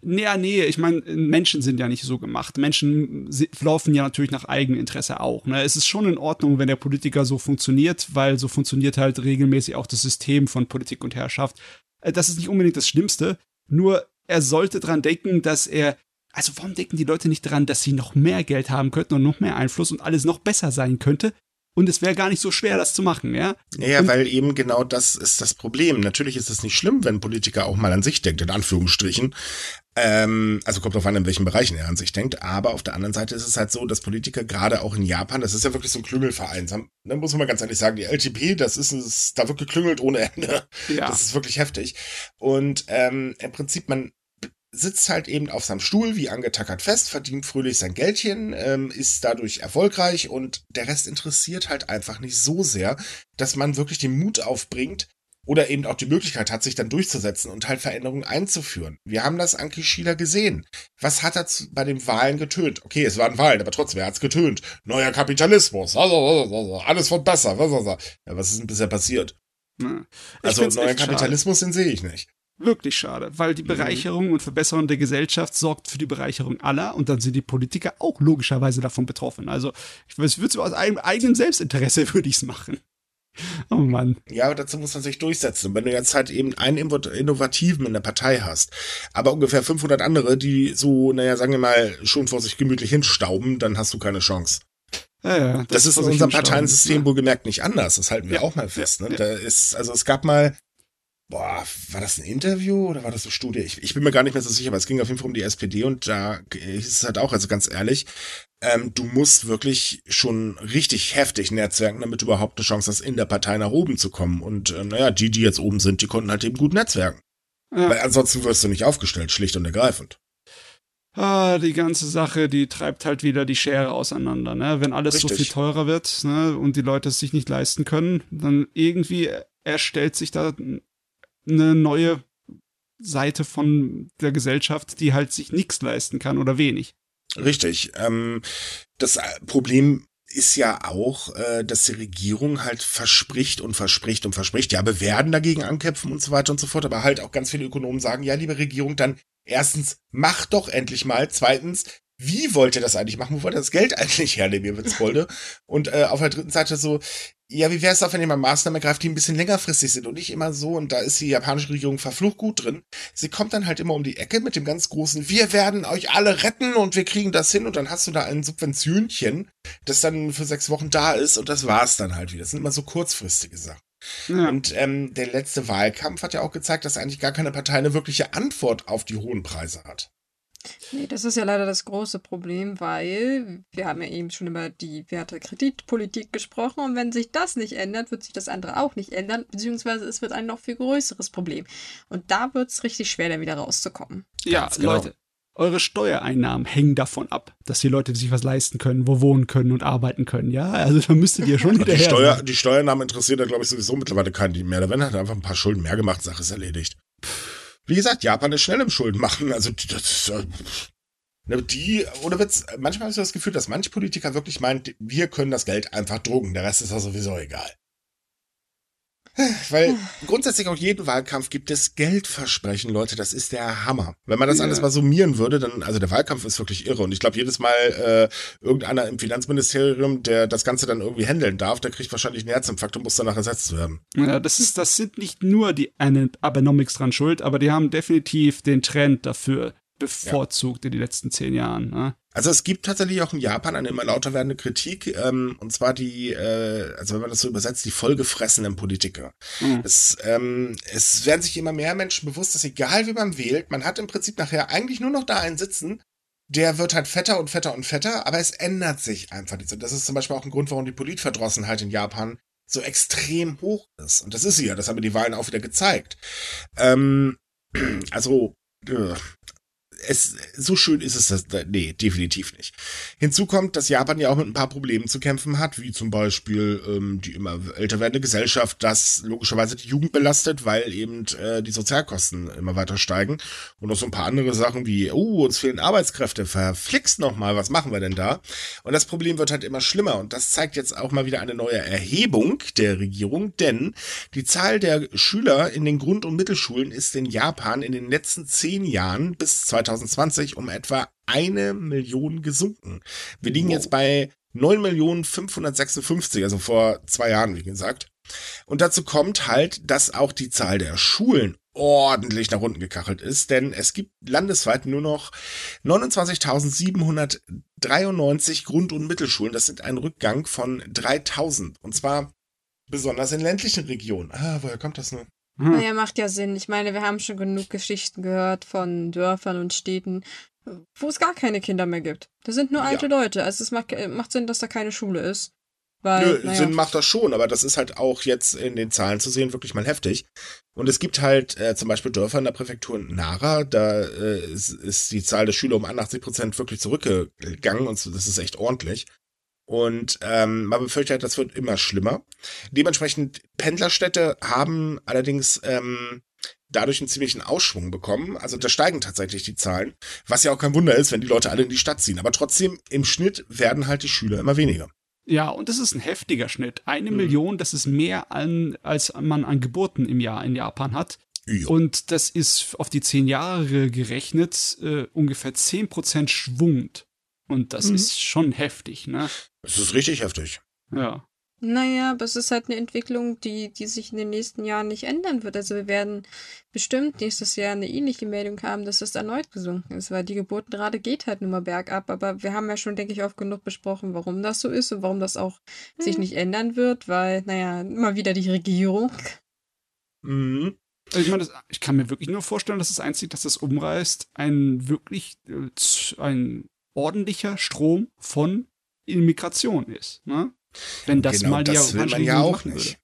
Nee, nee, ich meine, Menschen sind ja nicht so gemacht. Menschen laufen ja natürlich nach Eigeninteresse auch. Ne? Es ist schon in Ordnung, wenn der Politiker so funktioniert, weil so funktioniert halt regelmäßig auch das System von Politik und Herrschaft. Äh, das ist nicht unbedingt das Schlimmste, nur er sollte dran denken, dass er also warum denken die Leute nicht dran, dass sie noch mehr Geld haben könnten und noch mehr Einfluss und alles noch besser sein könnte, und es wäre gar nicht so schwer, das zu machen, ja? Ja, und weil eben genau das ist das Problem. Natürlich ist es nicht schlimm, wenn ein Politiker auch mal an sich denkt, in Anführungsstrichen. Ähm, also kommt drauf an, in welchen Bereichen er an sich denkt. Aber auf der anderen Seite ist es halt so, dass Politiker gerade auch in Japan, das ist ja wirklich so ein Klüngelverein. Da muss man mal ganz ehrlich sagen, die LTP, das ist, ist da wird geklüngelt ohne Ende. Ja. Das ist wirklich heftig. Und ähm, im Prinzip, man sitzt halt eben auf seinem Stuhl wie angetackert fest, verdient fröhlich sein Geldchen, ähm, ist dadurch erfolgreich und der Rest interessiert halt einfach nicht so sehr, dass man wirklich den Mut aufbringt oder eben auch die Möglichkeit hat, sich dann durchzusetzen und halt Veränderungen einzuführen. Wir haben das an Kishida gesehen. Was hat er bei den Wahlen getönt? Okay, es waren Wahlen, aber trotzdem, er hat's getönt. Neuer Kapitalismus, alles wird besser. Ja, was ist denn bisher passiert? Ja. Also neuen Kapitalismus, den sehe ich nicht. Wirklich schade, weil die mhm. Bereicherung und Verbesserung der Gesellschaft sorgt für die Bereicherung aller und dann sind die Politiker auch logischerweise davon betroffen. Also ich würde es aus einem eigenen Selbstinteresse würde ich es machen. Oh Mann. Ja, aber dazu muss man sich durchsetzen. Und wenn du jetzt halt eben einen Innovativen in der Partei hast, aber ungefähr 500 andere, die so, naja, sagen wir mal, schon vor sich gemütlich hinstauben, dann hast du keine Chance. Ja, ja, das, das ist in unserem Parteiensystem ja. wohlgemerkt nicht anders. Das halten wir ja, auch mal fest. Ne? Da ist, also es gab mal boah, war das ein Interview oder war das eine Studie? Ich, ich bin mir gar nicht mehr so sicher, aber es ging auf jeden Fall um die SPD und da hieß es halt auch, also ganz ehrlich, ähm, du musst wirklich schon richtig heftig netzwerken, damit du überhaupt eine Chance hast, in der Partei nach oben zu kommen. Und äh, naja, die, die jetzt oben sind, die konnten halt eben gut netzwerken. Ja. Weil ansonsten wirst du nicht aufgestellt, schlicht und ergreifend. Ah, die ganze Sache, die treibt halt wieder die Schere auseinander. Ne? Wenn alles Richtig. so viel teurer wird ne, und die Leute es sich nicht leisten können, dann irgendwie erstellt sich da eine neue Seite von der Gesellschaft, die halt sich nichts leisten kann oder wenig. Richtig. Ähm, das äh, Problem ist ja auch, äh, dass die Regierung halt verspricht und verspricht und verspricht. Ja, wir werden dagegen ankämpfen und so weiter und so fort. Aber halt auch ganz viele Ökonomen sagen, ja, liebe Regierung, dann erstens, mach doch endlich mal. Zweitens, wie wollt ihr das eigentlich machen? Wo wollt ihr das Geld eigentlich hernehmen, ihr Witzbolde? und äh, auf der dritten Seite so, ja, wie wäre es auch, wenn ihr mal Maßnahmen ergreift, die ein bisschen längerfristig sind und nicht immer so, und da ist die japanische Regierung verflucht gut drin. Sie kommt dann halt immer um die Ecke mit dem ganz großen, wir werden euch alle retten und wir kriegen das hin und dann hast du da ein Subventionchen, das dann für sechs Wochen da ist und das war's dann halt wieder. Das sind immer so kurzfristige Sachen. Ja. Und ähm, der letzte Wahlkampf hat ja auch gezeigt, dass eigentlich gar keine Partei eine wirkliche Antwort auf die hohen Preise hat. Nee, das ist ja leider das große Problem, weil wir haben ja eben schon über die Werte Kreditpolitik gesprochen und wenn sich das nicht ändert, wird sich das andere auch nicht ändern, beziehungsweise es wird ein noch viel größeres Problem. Und da wird es richtig schwer, dann wieder rauszukommen. Ja, genau. Leute, eure Steuereinnahmen hängen davon ab, dass die Leute sich was leisten können, wo wohnen können und arbeiten können. Ja, also da müsstet ihr schon hinterher. Die, Steuer, die Steuernahmen interessieren da, glaube ich, sowieso mittlerweile keinen mehr. Da werden halt einfach ein paar Schulden mehr gemacht, Sache ist erledigt. Puh. Wie gesagt, Japan ist schnell im Schulden machen. Also das, äh, ne, die, oder wird's, manchmal hast du das Gefühl, dass manche Politiker wirklich meint, wir können das Geld einfach drucken, der Rest ist ja sowieso egal. Weil grundsätzlich auch jeden Wahlkampf gibt es Geldversprechen, Leute, das ist der Hammer. Wenn man das ja. alles mal summieren würde, dann, also der Wahlkampf ist wirklich irre. Und ich glaube, jedes Mal äh, irgendeiner im Finanzministerium, der das Ganze dann irgendwie handeln darf, der kriegt wahrscheinlich einen Herzinfarkt und muss danach ersetzt werden. Ja, das ist, das sind nicht nur die eine Abenomics dran schuld, aber die haben definitiv den Trend dafür bevorzugt ja. in den letzten zehn Jahren. Ne? Also es gibt tatsächlich auch in Japan eine immer lauter werdende Kritik, ähm, und zwar die, äh, also wenn man das so übersetzt, die vollgefressenen Politiker. Mhm. Es, ähm, es werden sich immer mehr Menschen bewusst, dass egal wie man wählt, man hat im Prinzip nachher eigentlich nur noch da einen sitzen, der wird halt fetter und fetter und fetter, aber es ändert sich einfach nichts. Und das ist zum Beispiel auch ein Grund, warum die Politverdrossenheit in Japan so extrem hoch ist. Und das ist sie ja, das haben die Wahlen auch wieder gezeigt. Ähm, also, äh, es, so schön ist es das, nee, definitiv nicht. Hinzu kommt, dass Japan ja auch mit ein paar Problemen zu kämpfen hat, wie zum Beispiel ähm, die immer älter werdende Gesellschaft, das logischerweise die Jugend belastet, weil eben äh, die Sozialkosten immer weiter steigen und noch so ein paar andere Sachen wie, oh, uns fehlen Arbeitskräfte, verflixt noch mal, was machen wir denn da? Und das Problem wird halt immer schlimmer und das zeigt jetzt auch mal wieder eine neue Erhebung der Regierung, denn die Zahl der Schüler in den Grund- und Mittelschulen ist in Japan in den letzten zehn Jahren bis 2000 2020 um etwa eine Million gesunken. Wir liegen wow. jetzt bei 9.556, also vor zwei Jahren, wie gesagt. Und dazu kommt halt, dass auch die Zahl der Schulen ordentlich nach unten gekachelt ist, denn es gibt landesweit nur noch 29.793 Grund- und Mittelschulen. Das sind ein Rückgang von 3000. Und zwar besonders in ländlichen Regionen. Ah, woher kommt das nur? Hm. Naja, macht ja Sinn. Ich meine, wir haben schon genug Geschichten gehört von Dörfern und Städten, wo es gar keine Kinder mehr gibt. Da sind nur alte ja. Leute. Also es macht, äh, macht Sinn, dass da keine Schule ist. Weil, Nö, naja. Sinn macht das schon, aber das ist halt auch jetzt in den Zahlen zu sehen wirklich mal heftig. Und es gibt halt äh, zum Beispiel Dörfer in der Präfektur Nara, da äh, ist, ist die Zahl der Schüler um 81 Prozent wirklich zurückgegangen und das ist echt ordentlich. Und ähm, man befürchtet, das wird immer schlimmer. Dementsprechend, Pendlerstädte haben allerdings ähm, dadurch einen ziemlichen Ausschwung bekommen. Also da steigen tatsächlich die Zahlen, was ja auch kein Wunder ist, wenn die Leute alle in die Stadt ziehen. Aber trotzdem, im Schnitt werden halt die Schüler immer weniger. Ja, und das ist ein heftiger Schnitt. Eine mhm. Million, das ist mehr an, als man an Geburten im Jahr in Japan hat. Ja. Und das ist auf die zehn Jahre gerechnet äh, ungefähr zehn Prozent schwungend. Und das mhm. ist schon heftig, ne? Das ist richtig heftig. Ja. Naja, aber es ist halt eine Entwicklung, die, die sich in den nächsten Jahren nicht ändern wird. Also wir werden bestimmt nächstes Jahr eine ähnliche Meldung haben, dass es erneut gesunken ist, weil die Geburtenrate geht halt nur mal bergab. Aber wir haben ja schon, denke ich, oft genug besprochen, warum das so ist und warum das auch mhm. sich nicht ändern wird, weil, naja, immer wieder die Regierung. Mhm. Also ich meine, ich kann mir wirklich nur vorstellen, dass das Einzige, dass das umreißt, ein wirklich äh, ein ordentlicher Strom von Immigration ist. Ne? Wenn das genau, mal die das will man ja auch nicht. Würde.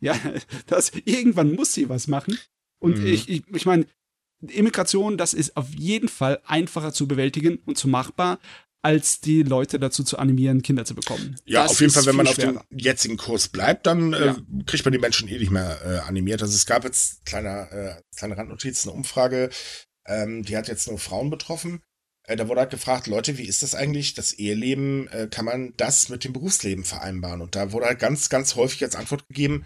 Ja, das, irgendwann muss sie was machen. Und mhm. ich, ich, ich meine, Immigration, das ist auf jeden Fall einfacher zu bewältigen und zu machbar, als die Leute dazu zu animieren, Kinder zu bekommen. Ja, das auf jeden Fall, wenn man auf dem jetzigen Kurs bleibt, dann äh, ja. kriegt man die Menschen eh nicht mehr äh, animiert. Also es gab jetzt kleiner, äh, kleine Randnotiz, eine Umfrage, ähm, die hat jetzt nur Frauen betroffen. Äh, da wurde halt gefragt, Leute, wie ist das eigentlich, das Eheleben, äh, kann man das mit dem Berufsleben vereinbaren? Und da wurde halt ganz, ganz häufig als Antwort gegeben,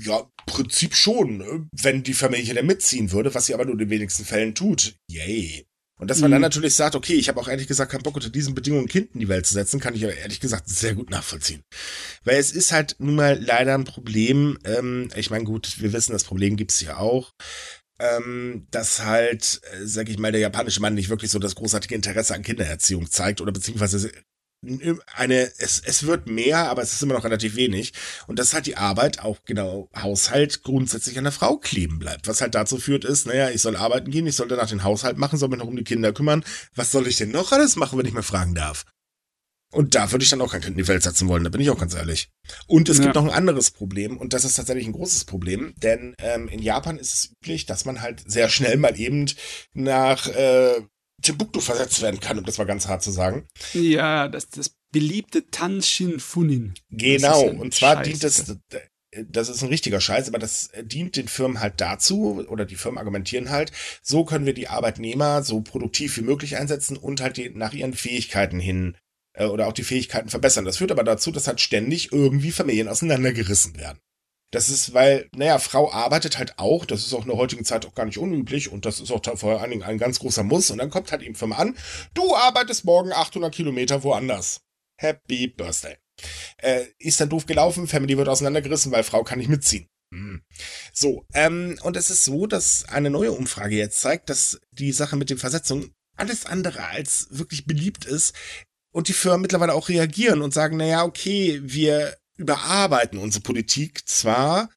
ja, Prinzip schon, ne? wenn die Familie da mitziehen würde, was sie aber nur in den wenigsten Fällen tut. Yay. Und dass man mhm. dann natürlich sagt, okay, ich habe auch ehrlich gesagt keinen Bock unter diesen Bedingungen ein Kind in die Welt zu setzen, kann ich aber ehrlich gesagt sehr gut nachvollziehen. Weil es ist halt nun mal leider ein Problem, ähm, ich meine, gut, wir wissen, das Problem gibt's ja auch, ähm, dass halt, äh, sag ich mal, der japanische Mann nicht wirklich so das großartige Interesse an Kindererziehung zeigt oder beziehungsweise eine, es, es wird mehr, aber es ist immer noch relativ wenig. Und dass halt die Arbeit, auch genau Haushalt, grundsätzlich an der Frau kleben bleibt. Was halt dazu führt ist, naja, ich soll arbeiten gehen, ich soll danach den Haushalt machen, soll mich noch um die Kinder kümmern. Was soll ich denn noch alles machen, wenn ich mal fragen darf? Und da würde ich dann auch kein Kind in die Welt setzen wollen, da bin ich auch ganz ehrlich. Und es ja. gibt noch ein anderes Problem, und das ist tatsächlich ein großes Problem, denn ähm, in Japan ist es üblich, dass man halt sehr schnell mal eben nach äh, Timbuktu versetzt werden kann, um das mal ganz hart zu sagen. Ja, das, das beliebte Tanshin Funin. Genau, und zwar Scheiß. dient es, das ist ein richtiger Scheiß, aber das dient den Firmen halt dazu, oder die Firmen argumentieren halt, so können wir die Arbeitnehmer so produktiv wie möglich einsetzen und halt die, nach ihren Fähigkeiten hin äh, oder auch die Fähigkeiten verbessern. Das führt aber dazu, dass halt ständig irgendwie Familien auseinandergerissen werden. Das ist, weil, naja, Frau arbeitet halt auch, das ist auch in der heutigen Zeit auch gar nicht unüblich und das ist auch vor allen Dingen ein ganz großer Muss und dann kommt halt eben Firma an, du arbeitest morgen 800 Kilometer woanders. Happy Birthday. Äh, ist dann doof gelaufen, Family wird auseinandergerissen, weil Frau kann nicht mitziehen. Hm. So, ähm, und es ist so, dass eine neue Umfrage jetzt zeigt, dass die Sache mit den Versetzungen alles andere als wirklich beliebt ist und die Firmen mittlerweile auch reagieren und sagen, naja, okay, wir überarbeiten unsere Politik zwar,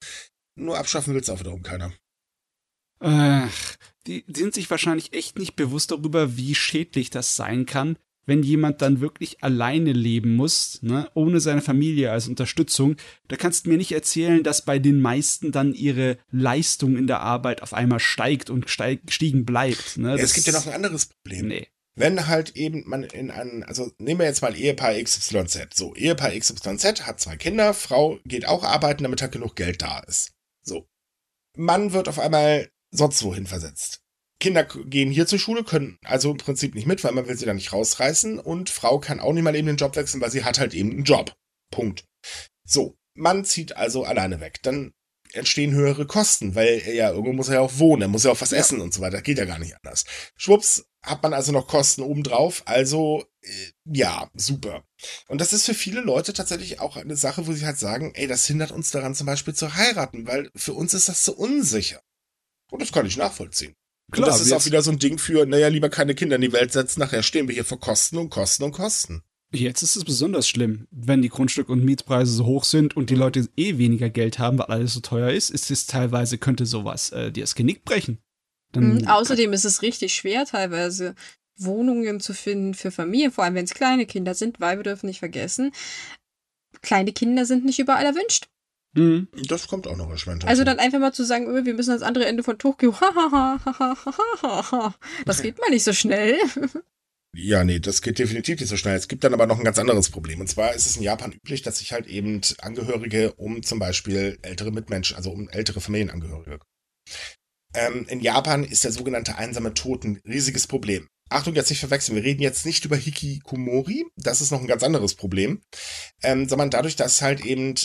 nur abschaffen will es auch wiederum keiner. Ach, die sind sich wahrscheinlich echt nicht bewusst darüber, wie schädlich das sein kann, wenn jemand dann wirklich alleine leben muss, ne, ohne seine Familie als Unterstützung, da kannst du mir nicht erzählen, dass bei den meisten dann ihre Leistung in der Arbeit auf einmal steigt und steig, gestiegen bleibt. Ne? Ja, es gibt ja noch ein anderes Problem. Nee wenn halt eben man in einen, also nehmen wir jetzt mal Ehepaar XYZ. So, Ehepaar XYZ hat zwei Kinder, Frau geht auch arbeiten, damit halt genug Geld da ist. So. Mann wird auf einmal sonst wohin versetzt. Kinder gehen hier zur Schule, können also im Prinzip nicht mit, weil man will sie da nicht rausreißen und Frau kann auch nicht mal eben den Job wechseln, weil sie hat halt eben einen Job. Punkt. So, Mann zieht also alleine weg. Dann entstehen höhere Kosten, weil ja, irgendwo muss er ja auch wohnen, er muss ja auch was ja. essen und so weiter. Geht ja gar nicht anders. Schwupps, hat man also noch Kosten obendrauf. Also, äh, ja, super. Und das ist für viele Leute tatsächlich auch eine Sache, wo sie halt sagen, ey, das hindert uns daran zum Beispiel zu heiraten, weil für uns ist das so unsicher. Und das kann ich nachvollziehen. Klar, und das ist auch wieder so ein Ding für, naja, lieber keine Kinder in die Welt setzen, nachher stehen wir hier vor Kosten und Kosten und Kosten. Jetzt ist es besonders schlimm, wenn die Grundstück- und Mietpreise so hoch sind und die Leute eh weniger Geld haben, weil alles so teuer ist, ist es teilweise, könnte sowas äh, dir das Genick brechen. Dann, mhm, außerdem ist es richtig schwer, teilweise Wohnungen zu finden für Familien, vor allem wenn es kleine Kinder sind, weil wir dürfen nicht vergessen, kleine Kinder sind nicht überall erwünscht. Mhm. Das kommt auch noch erschwert. Also dann einfach mal zu sagen, oh, wir müssen ans andere Ende von Tokio. das geht mal nicht so schnell. Ja, nee, das geht definitiv nicht so schnell. Es gibt dann aber noch ein ganz anderes Problem. Und zwar ist es in Japan üblich, dass sich halt eben Angehörige um zum Beispiel ältere Mitmenschen, also um ältere Familienangehörige. Ähm, in Japan ist der sogenannte einsame Tod ein riesiges Problem. Achtung, jetzt nicht verwechseln. Wir reden jetzt nicht über Hikikomori. Das ist noch ein ganz anderes Problem. Ähm, sondern dadurch, dass halt eben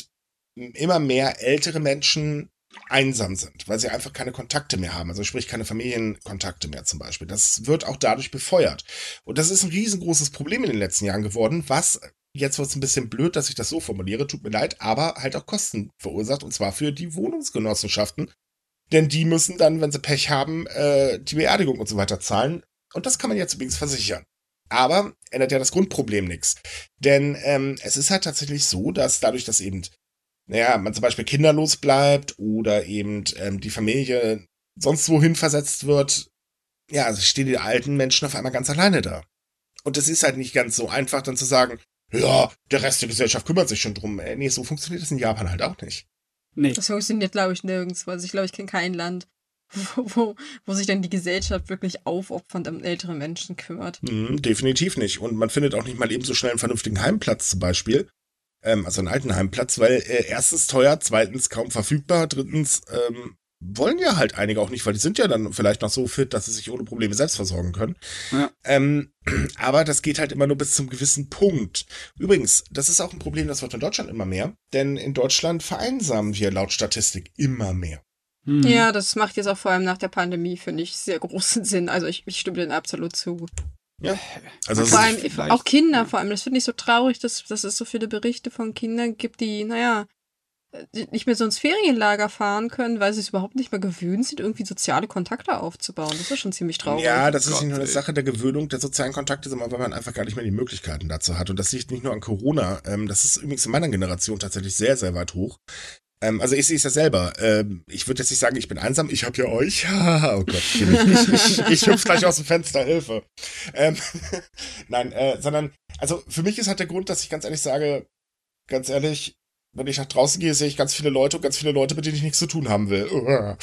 immer mehr ältere Menschen einsam sind, weil sie einfach keine Kontakte mehr haben, also sprich keine Familienkontakte mehr zum Beispiel. Das wird auch dadurch befeuert. Und das ist ein riesengroßes Problem in den letzten Jahren geworden, was jetzt wird es ein bisschen blöd, dass ich das so formuliere, tut mir leid, aber halt auch Kosten verursacht und zwar für die Wohnungsgenossenschaften. Denn die müssen dann, wenn sie Pech haben, äh, die Beerdigung und so weiter zahlen. Und das kann man jetzt übrigens versichern. Aber ändert ja das Grundproblem nichts. Denn ähm, es ist halt tatsächlich so, dass dadurch, dass eben naja, man zum Beispiel kinderlos bleibt oder eben ähm, die Familie sonst wohin versetzt wird, ja, also stehen die alten Menschen auf einmal ganz alleine da. Und es ist halt nicht ganz so einfach, dann zu sagen, ja, der Rest der Gesellschaft kümmert sich schon drum. Äh, nee, so funktioniert das in Japan halt auch nicht. Nee. Das funktioniert, glaube ich, nirgends. Also ich glaube, ich kenne kein Land, wo, wo, wo sich dann die Gesellschaft wirklich aufopfernd um ältere Menschen kümmert. Mhm, definitiv nicht. Und man findet auch nicht mal ebenso schnell einen vernünftigen Heimplatz zum Beispiel ähm, also einen Altenheimplatz, weil äh, erstens teuer, zweitens kaum verfügbar, drittens ähm, wollen ja halt einige auch nicht, weil die sind ja dann vielleicht noch so fit, dass sie sich ohne Probleme selbst versorgen können. Ja. Ähm, aber das geht halt immer nur bis zum gewissen Punkt. Übrigens, das ist auch ein Problem, das wird in Deutschland immer mehr, denn in Deutschland vereinsamen wir laut Statistik immer mehr. Hm. Ja, das macht jetzt auch vor allem nach der Pandemie, finde ich, sehr großen Sinn. Also ich, ich stimme denen absolut zu. Ja. Also vor allem auch Kinder, vor allem. Das finde ich so traurig, dass, dass es so viele Berichte von Kindern gibt, die, naja, nicht mehr so ins Ferienlager fahren können, weil sie es überhaupt nicht mehr gewöhnt sind, irgendwie soziale Kontakte aufzubauen. Das ist schon ziemlich traurig. Ja, das ist Gott, nicht nur eine Sache der Gewöhnung der sozialen Kontakte, sondern weil man einfach gar nicht mehr die Möglichkeiten dazu hat. Und das liegt nicht nur an Corona. Ähm, das ist übrigens in meiner Generation tatsächlich sehr, sehr weit hoch. Ähm, also ich sehe es ja selber. Ähm, ich würde jetzt nicht sagen, ich bin einsam, ich habe ja euch. oh Gott, ich, ich, ich, ich hüpfe gleich aus dem Fenster, Hilfe. Nein, äh, sondern, also für mich ist halt der Grund, dass ich ganz ehrlich sage, ganz ehrlich, wenn ich nach draußen gehe, sehe ich ganz viele Leute und ganz viele Leute, mit denen ich nichts zu tun haben will.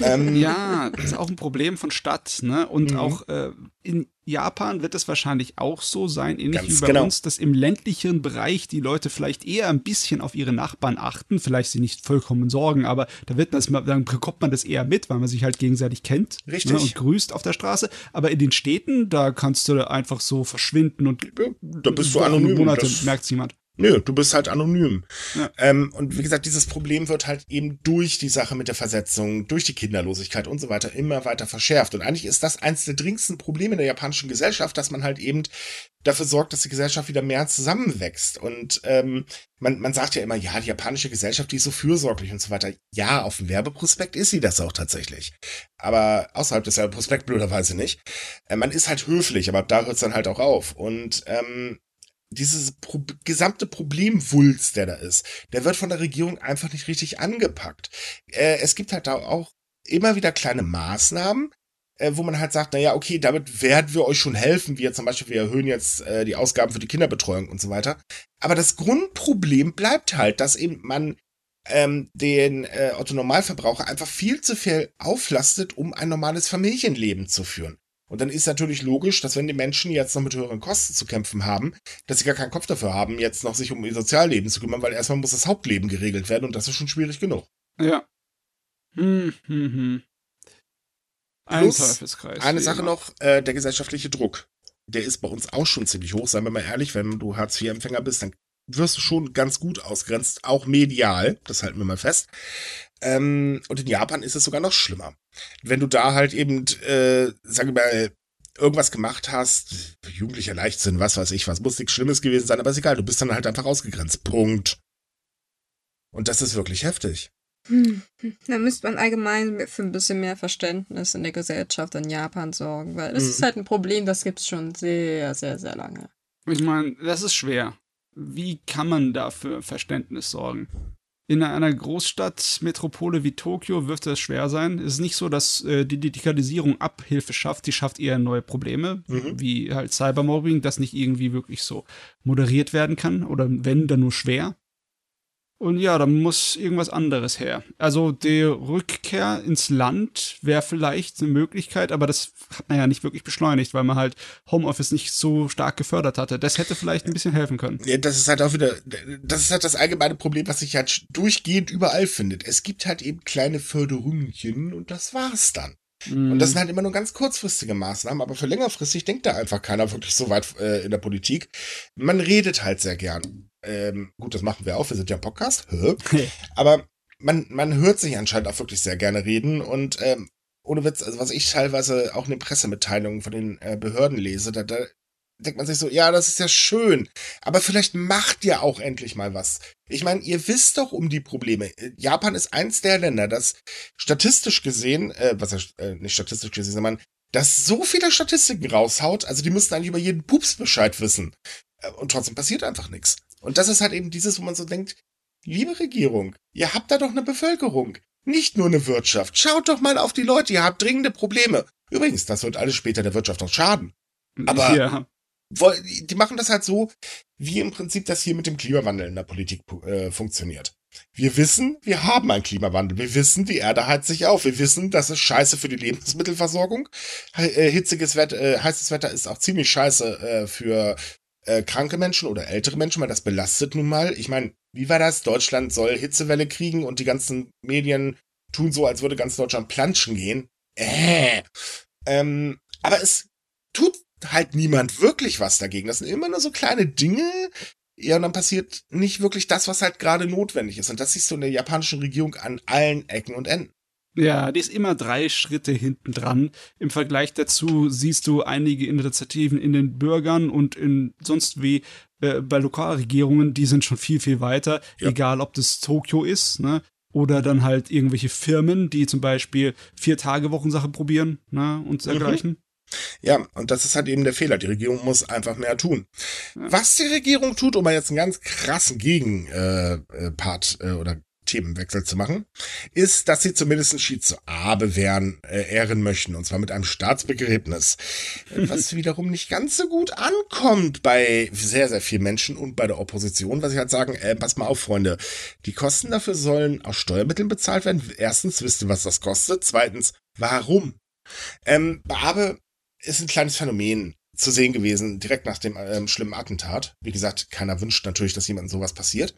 ähm, ja, das ist auch ein Problem von Stadt, ne? Und mhm. auch äh, in Japan wird es wahrscheinlich auch so sein, ähnlich Ganz wie bei genau. uns, dass im ländlichen Bereich die Leute vielleicht eher ein bisschen auf ihre Nachbarn achten, vielleicht sie nicht vollkommen sorgen, aber da wird das, dann bekommt man das eher mit, weil man sich halt gegenseitig kennt ne, Richtig. Ne, und grüßt auf der Straße. Aber in den Städten, da kannst du einfach so verschwinden und ja, da bist du anonym. Monate merkt jemand. Nö, du bist halt anonym. Ja. Ähm, und wie gesagt, dieses Problem wird halt eben durch die Sache mit der Versetzung, durch die Kinderlosigkeit und so weiter immer weiter verschärft. Und eigentlich ist das eines der dringendsten Probleme in der japanischen Gesellschaft, dass man halt eben dafür sorgt, dass die Gesellschaft wieder mehr zusammenwächst. Und ähm, man, man sagt ja immer, ja, die japanische Gesellschaft, die ist so fürsorglich und so weiter. Ja, auf dem Werbeprospekt ist sie das auch tatsächlich. Aber außerhalb des Werbeprospekts blöderweise nicht. Äh, man ist halt höflich, aber da hört es dann halt auch auf. Und ähm, dieses Pro gesamte Problemwulst, der da ist, der wird von der Regierung einfach nicht richtig angepackt. Äh, es gibt halt da auch immer wieder kleine Maßnahmen, äh, wo man halt sagt, naja, okay, damit werden wir euch schon helfen, wie zum Beispiel, wir erhöhen jetzt äh, die Ausgaben für die Kinderbetreuung und so weiter. Aber das Grundproblem bleibt halt, dass eben man ähm, den äh, Otto Normalverbraucher einfach viel zu viel auflastet, um ein normales Familienleben zu führen. Und dann ist natürlich logisch, dass wenn die Menschen jetzt noch mit höheren Kosten zu kämpfen haben, dass sie gar keinen Kopf dafür haben, jetzt noch sich um ihr Sozialleben zu kümmern, weil erstmal muss das Hauptleben geregelt werden und das ist schon schwierig genug. Ja. Hm, hm, hm. Ein Plus, Teufelskreis. Eine Sache immer. noch, äh, der gesellschaftliche Druck. Der ist bei uns auch schon ziemlich hoch, seien wir mal ehrlich, wenn du Hartz-IV-Empfänger bist, dann wirst du schon ganz gut ausgrenzt, auch medial, das halten wir mal fest. Ähm, und in Japan ist es sogar noch schlimmer. Wenn du da halt eben, äh, sage mal, irgendwas gemacht hast, jugendlicher Leichtsinn, was weiß ich, was muss nichts Schlimmes gewesen sein, aber ist egal, du bist dann halt einfach ausgegrenzt. Punkt. Und das ist wirklich heftig. Hm. Da müsste man allgemein für ein bisschen mehr Verständnis in der Gesellschaft in Japan sorgen, weil das mhm. ist halt ein Problem, das gibt es schon sehr, sehr, sehr lange. Ich meine, das ist schwer. Wie kann man dafür Verständnis sorgen? in einer Großstadt, Metropole wie Tokio wird das schwer sein. Es ist nicht so, dass äh, die Digitalisierung Abhilfe schafft, die schafft eher neue Probleme, mhm. wie halt Cybermobbing, das nicht irgendwie wirklich so moderiert werden kann oder wenn, dann nur schwer. Und ja, da muss irgendwas anderes her. Also die Rückkehr ins Land wäre vielleicht eine Möglichkeit, aber das hat man ja nicht wirklich beschleunigt, weil man halt Homeoffice nicht so stark gefördert hatte. Das hätte vielleicht ein bisschen helfen können. Ja, das ist halt auch wieder, das ist halt das allgemeine Problem, was sich halt durchgehend überall findet. Es gibt halt eben kleine Förderungen und das war's dann. Und das mhm. sind halt immer nur ganz kurzfristige Maßnahmen, aber für längerfristig denkt da einfach keiner wirklich so weit äh, in der Politik. Man redet halt sehr gern. Ähm, gut, das machen wir auch, wir sind ja Podcast. Aber man, man hört sich anscheinend auch wirklich sehr gerne reden und ähm, ohne Witz, also was ich teilweise auch in den Pressemitteilungen von den äh, Behörden lese, da, da denkt man sich so, ja, das ist ja schön, aber vielleicht macht ihr auch endlich mal was. Ich meine, ihr wisst doch um die Probleme. Japan ist eins der Länder, das statistisch gesehen, äh, was äh, nicht statistisch gesehen, sondern das so viele Statistiken raushaut, also die müssten eigentlich über jeden Pups Bescheid wissen. Äh, und trotzdem passiert einfach nichts. Und das ist halt eben dieses, wo man so denkt, liebe Regierung, ihr habt da doch eine Bevölkerung, nicht nur eine Wirtschaft. Schaut doch mal auf die Leute, ihr habt dringende Probleme. Übrigens, das wird alles später der Wirtschaft auch schaden. Aber ja die machen das halt so, wie im Prinzip das hier mit dem Klimawandel in der Politik äh, funktioniert. Wir wissen, wir haben einen Klimawandel. Wir wissen, die Erde heizt sich auf. Wir wissen, das ist scheiße für die Lebensmittelversorgung. Äh, hitziges Wetter, äh, heißes Wetter ist auch ziemlich scheiße äh, für äh, kranke Menschen oder ältere Menschen, weil das belastet nun mal. Ich meine, wie war das? Deutschland soll Hitzewelle kriegen und die ganzen Medien tun so, als würde ganz Deutschland planschen gehen. Äh. Ähm, aber es tut halt niemand wirklich was dagegen. Das sind immer nur so kleine Dinge. Ja, und dann passiert nicht wirklich das, was halt gerade notwendig ist. Und das siehst du in der japanischen Regierung an allen Ecken und Enden. Ja, die ist immer drei Schritte hinten dran. Im Vergleich dazu siehst du einige Initiativen in den Bürgern und in sonst wie äh, bei Lokalregierungen, die sind schon viel, viel weiter. Ja. Egal, ob das Tokio ist, ne? Oder dann halt irgendwelche Firmen, die zum Beispiel vier Tage Wochensache probieren, ne? Und mhm. dergleichen. Mhm. Ja, und das ist halt eben der Fehler. Die Regierung muss einfach mehr tun. Was die Regierung tut, um mal jetzt einen ganz krassen Gegenpart äh, äh, oder Themenwechsel zu machen, ist, dass sie zumindest Shizu Abe wehren, äh, ehren möchten, und zwar mit einem Staatsbegräbnis. was wiederum nicht ganz so gut ankommt bei sehr, sehr vielen Menschen und bei der Opposition, was ich halt sagen, äh, pass mal auf, Freunde, die Kosten dafür sollen aus Steuermitteln bezahlt werden. Erstens, wisst ihr, was das kostet? Zweitens, warum? Ähm, bei Abe ist ein kleines Phänomen zu sehen gewesen, direkt nach dem ähm, schlimmen Attentat. Wie gesagt, keiner wünscht natürlich, dass jemandem sowas passiert.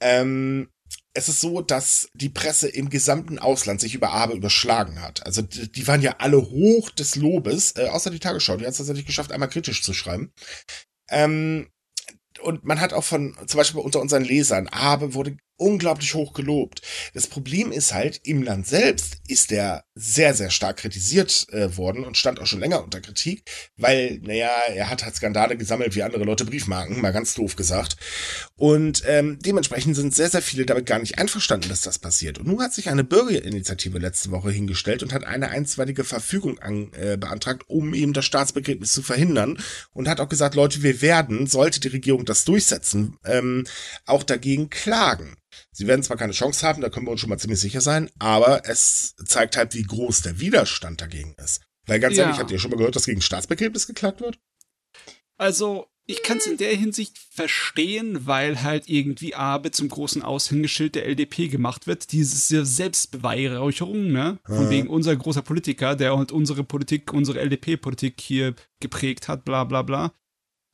Ähm, es ist so, dass die Presse im gesamten Ausland sich über Abe überschlagen hat. Also die, waren ja alle hoch des Lobes, äh, außer die Tagesschau, die hat es tatsächlich geschafft, einmal kritisch zu schreiben. Ähm, und man hat auch von, zum Beispiel unter unseren Lesern, Abe wurde unglaublich hoch gelobt. Das Problem ist halt, im Land selbst ist er sehr, sehr stark kritisiert äh, worden und stand auch schon länger unter Kritik, weil, naja, er hat halt Skandale gesammelt wie andere Leute Briefmarken, mal ganz doof gesagt. Und ähm, dementsprechend sind sehr, sehr viele damit gar nicht einverstanden, dass das passiert. Und nun hat sich eine Bürgerinitiative letzte Woche hingestellt und hat eine einstweilige Verfügung an, äh, beantragt, um eben das Staatsbegräbnis zu verhindern und hat auch gesagt, Leute, wir werden, sollte die Regierung das durchsetzen, ähm, auch dagegen klagen. Sie werden zwar keine Chance haben, da können wir uns schon mal ziemlich sicher sein, aber es zeigt halt, wie groß der Widerstand dagegen ist. Weil ganz ja. ehrlich, habt ihr schon mal gehört, dass gegen Staatsbegräbnis geklagt wird? Also, ich kann es in der Hinsicht verstehen, weil halt irgendwie Abe zum großen Aushängeschild der LDP gemacht wird. Diese Selbstbeweihräucherung, ne? Von wegen unser großer Politiker, der halt unsere Politik, unsere LDP-Politik hier geprägt hat, bla bla bla.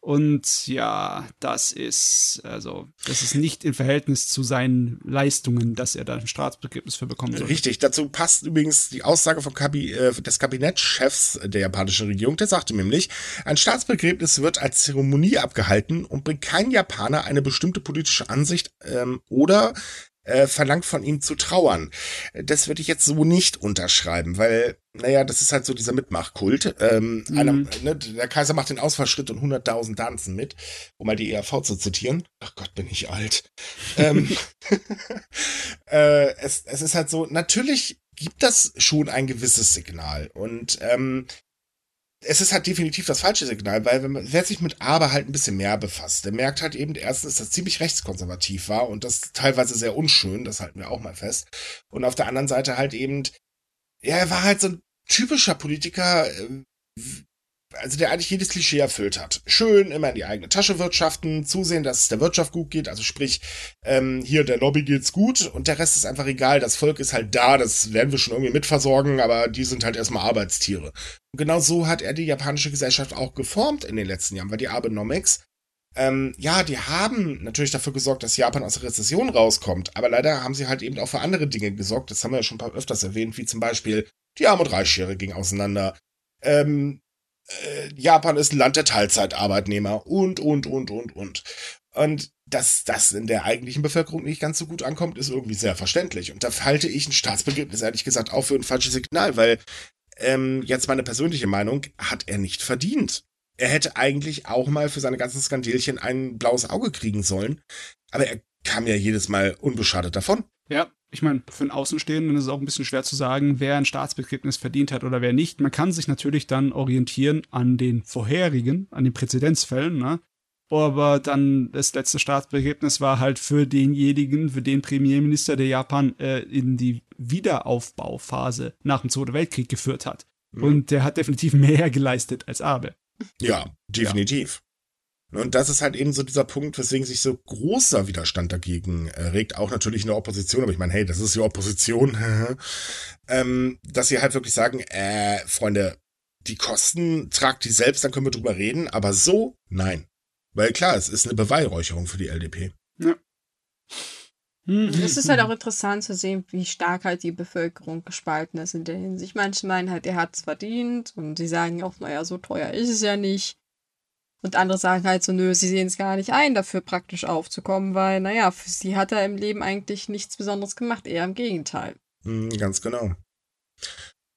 Und ja, das ist, also, das ist nicht im Verhältnis zu seinen Leistungen, dass er da ein Staatsbegräbnis für bekommen soll. Richtig, dazu passt übrigens die Aussage vom Kabi äh, des Kabinettschefs der japanischen Regierung, der sagte nämlich, ein Staatsbegräbnis wird als Zeremonie abgehalten und bringt kein Japaner eine bestimmte politische Ansicht ähm, oder äh, verlangt von ihm zu trauern. Das würde ich jetzt so nicht unterschreiben, weil, naja, das ist halt so dieser Mitmachkult. Ähm, mhm. einer, ne, der Kaiser macht den Ausfallschritt und 100.000 tanzen mit, um mal die ERV zu zitieren. Ach Gott, bin ich alt. ähm, äh, es, es ist halt so, natürlich gibt das schon ein gewisses Signal und ähm, es ist halt definitiv das falsche Signal, weil wenn man, wer sich mit Aber halt ein bisschen mehr befasst, der merkt halt eben erstens, dass das ziemlich rechtskonservativ war und das teilweise sehr unschön, das halten wir auch mal fest. Und auf der anderen Seite halt eben, ja, er war halt so ein typischer Politiker, äh, also der eigentlich jedes Klischee erfüllt hat. Schön immer in die eigene Tasche wirtschaften, zusehen, dass es der Wirtschaft gut geht, also sprich, ähm, hier der Lobby geht's gut und der Rest ist einfach egal. Das Volk ist halt da, das werden wir schon irgendwie mitversorgen, aber die sind halt erstmal Arbeitstiere. Und genau so hat er die japanische Gesellschaft auch geformt in den letzten Jahren, weil die Abenomics ähm, ja, die haben natürlich dafür gesorgt, dass Japan aus der Rezession rauskommt, aber leider haben sie halt eben auch für andere Dinge gesorgt. Das haben wir ja schon öfters erwähnt, wie zum Beispiel die Arm- und Reichschere ging auseinander. Ähm, äh, Japan ist ein Land der Teilzeitarbeitnehmer und, und, und, und, und. Und dass das in der eigentlichen Bevölkerung nicht ganz so gut ankommt, ist irgendwie sehr verständlich. Und da halte ich ein Staatsbegräbnis ehrlich gesagt auch für ein falsches Signal, weil ähm, jetzt meine persönliche Meinung, hat er nicht verdient. Er hätte eigentlich auch mal für seine ganzen Skandälchen ein blaues Auge kriegen sollen. Aber er kam ja jedes Mal unbeschadet davon. Ja, ich meine, für einen Außenstehenden ist es auch ein bisschen schwer zu sagen, wer ein Staatsbegräbnis verdient hat oder wer nicht. Man kann sich natürlich dann orientieren an den vorherigen, an den Präzedenzfällen, ne? Aber dann das letzte Staatsbegräbnis war halt für denjenigen, für den Premierminister, der Japan äh, in die Wiederaufbauphase nach dem Zweiten Weltkrieg geführt hat. Mhm. Und der hat definitiv mehr geleistet als Abe. Ja, definitiv. Und das ist halt eben so dieser Punkt, weswegen sich so großer Widerstand dagegen äh, regt, auch natürlich in der Opposition, aber ich meine, hey, das ist die Opposition, ähm, dass sie halt wirklich sagen, äh, Freunde, die Kosten tragt die selbst, dann können wir drüber reden, aber so, nein. Weil klar, es ist eine Beweihräucherung für die LDP. Ja. Es ist halt auch interessant zu sehen, wie stark halt die Bevölkerung gespalten ist in der Hinsicht. Manche meinen halt, er hat es verdient und sie sagen auch, naja, so teuer ist es ja nicht. Und andere sagen halt so, nö, sie sehen es gar nicht ein, dafür praktisch aufzukommen, weil, naja, für sie hat er im Leben eigentlich nichts Besonderes gemacht, eher im Gegenteil. Mhm, ganz genau.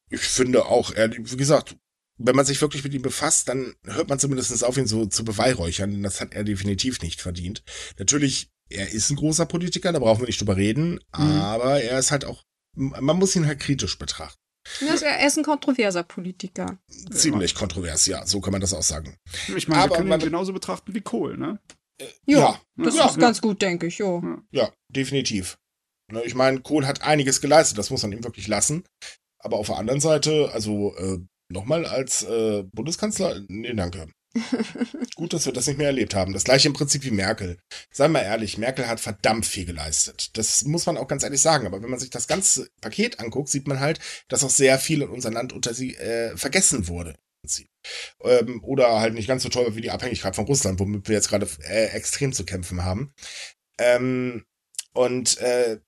Ich finde auch, wie gesagt, wenn man sich wirklich mit ihm befasst, dann hört man zumindest auf, ihn so zu beweihräuchern, denn das hat er definitiv nicht verdient. Natürlich, er ist ein großer Politiker, da brauchen wir nicht drüber reden, mhm. aber er ist halt auch, man muss ihn halt kritisch betrachten. Er ist ein kontroverser Politiker. Ziemlich ja. kontrovers, ja, so kann man das auch sagen. Ich meine, aber wir können man, ihn genauso betrachten wie Kohl, ne? Äh, ja, ja, das ja, ist ganz gut, denke ich, jo. Ja, definitiv. Ne, ich meine, Kohl hat einiges geleistet, das muss man ihm wirklich lassen. Aber auf der anderen Seite, also äh, nochmal als äh, Bundeskanzler, nee, danke. Gut, dass wir das nicht mehr erlebt haben. Das gleiche im Prinzip wie Merkel. Seien wir ehrlich, Merkel hat verdammt viel geleistet. Das muss man auch ganz ehrlich sagen. Aber wenn man sich das ganze Paket anguckt, sieht man halt, dass auch sehr viel in unserem Land unter sie äh, vergessen wurde. Ähm, oder halt nicht ganz so toll wie die Abhängigkeit von Russland, womit wir jetzt gerade äh, extrem zu kämpfen haben. Ähm, und äh,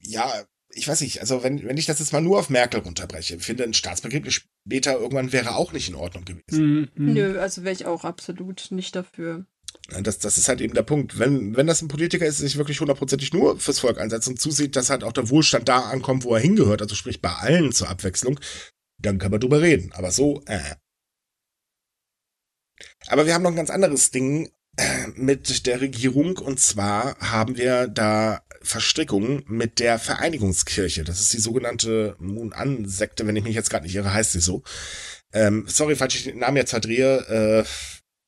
ja, ich weiß nicht, also wenn, wenn ich das jetzt mal nur auf Merkel runterbreche, finde ein Staatsbegräbnis später irgendwann wäre auch nicht in Ordnung gewesen. Mhm. Nö, also wäre ich auch absolut nicht dafür. Das, das ist halt eben der Punkt. Wenn, wenn das ein Politiker ist, der sich wirklich hundertprozentig nur fürs Volk einsetzt und zusieht, dass halt auch der Wohlstand da ankommt, wo er hingehört, also sprich bei allen zur Abwechslung, dann kann man drüber reden. Aber so, äh. Aber wir haben noch ein ganz anderes Ding äh, mit der Regierung und zwar haben wir da Verstrickung mit der Vereinigungskirche. Das ist die sogenannte Moon-An-Sekte, wenn ich mich jetzt gerade nicht irre, heißt sie so. Ähm, sorry, falls ich den Namen jetzt verdrehe. Äh,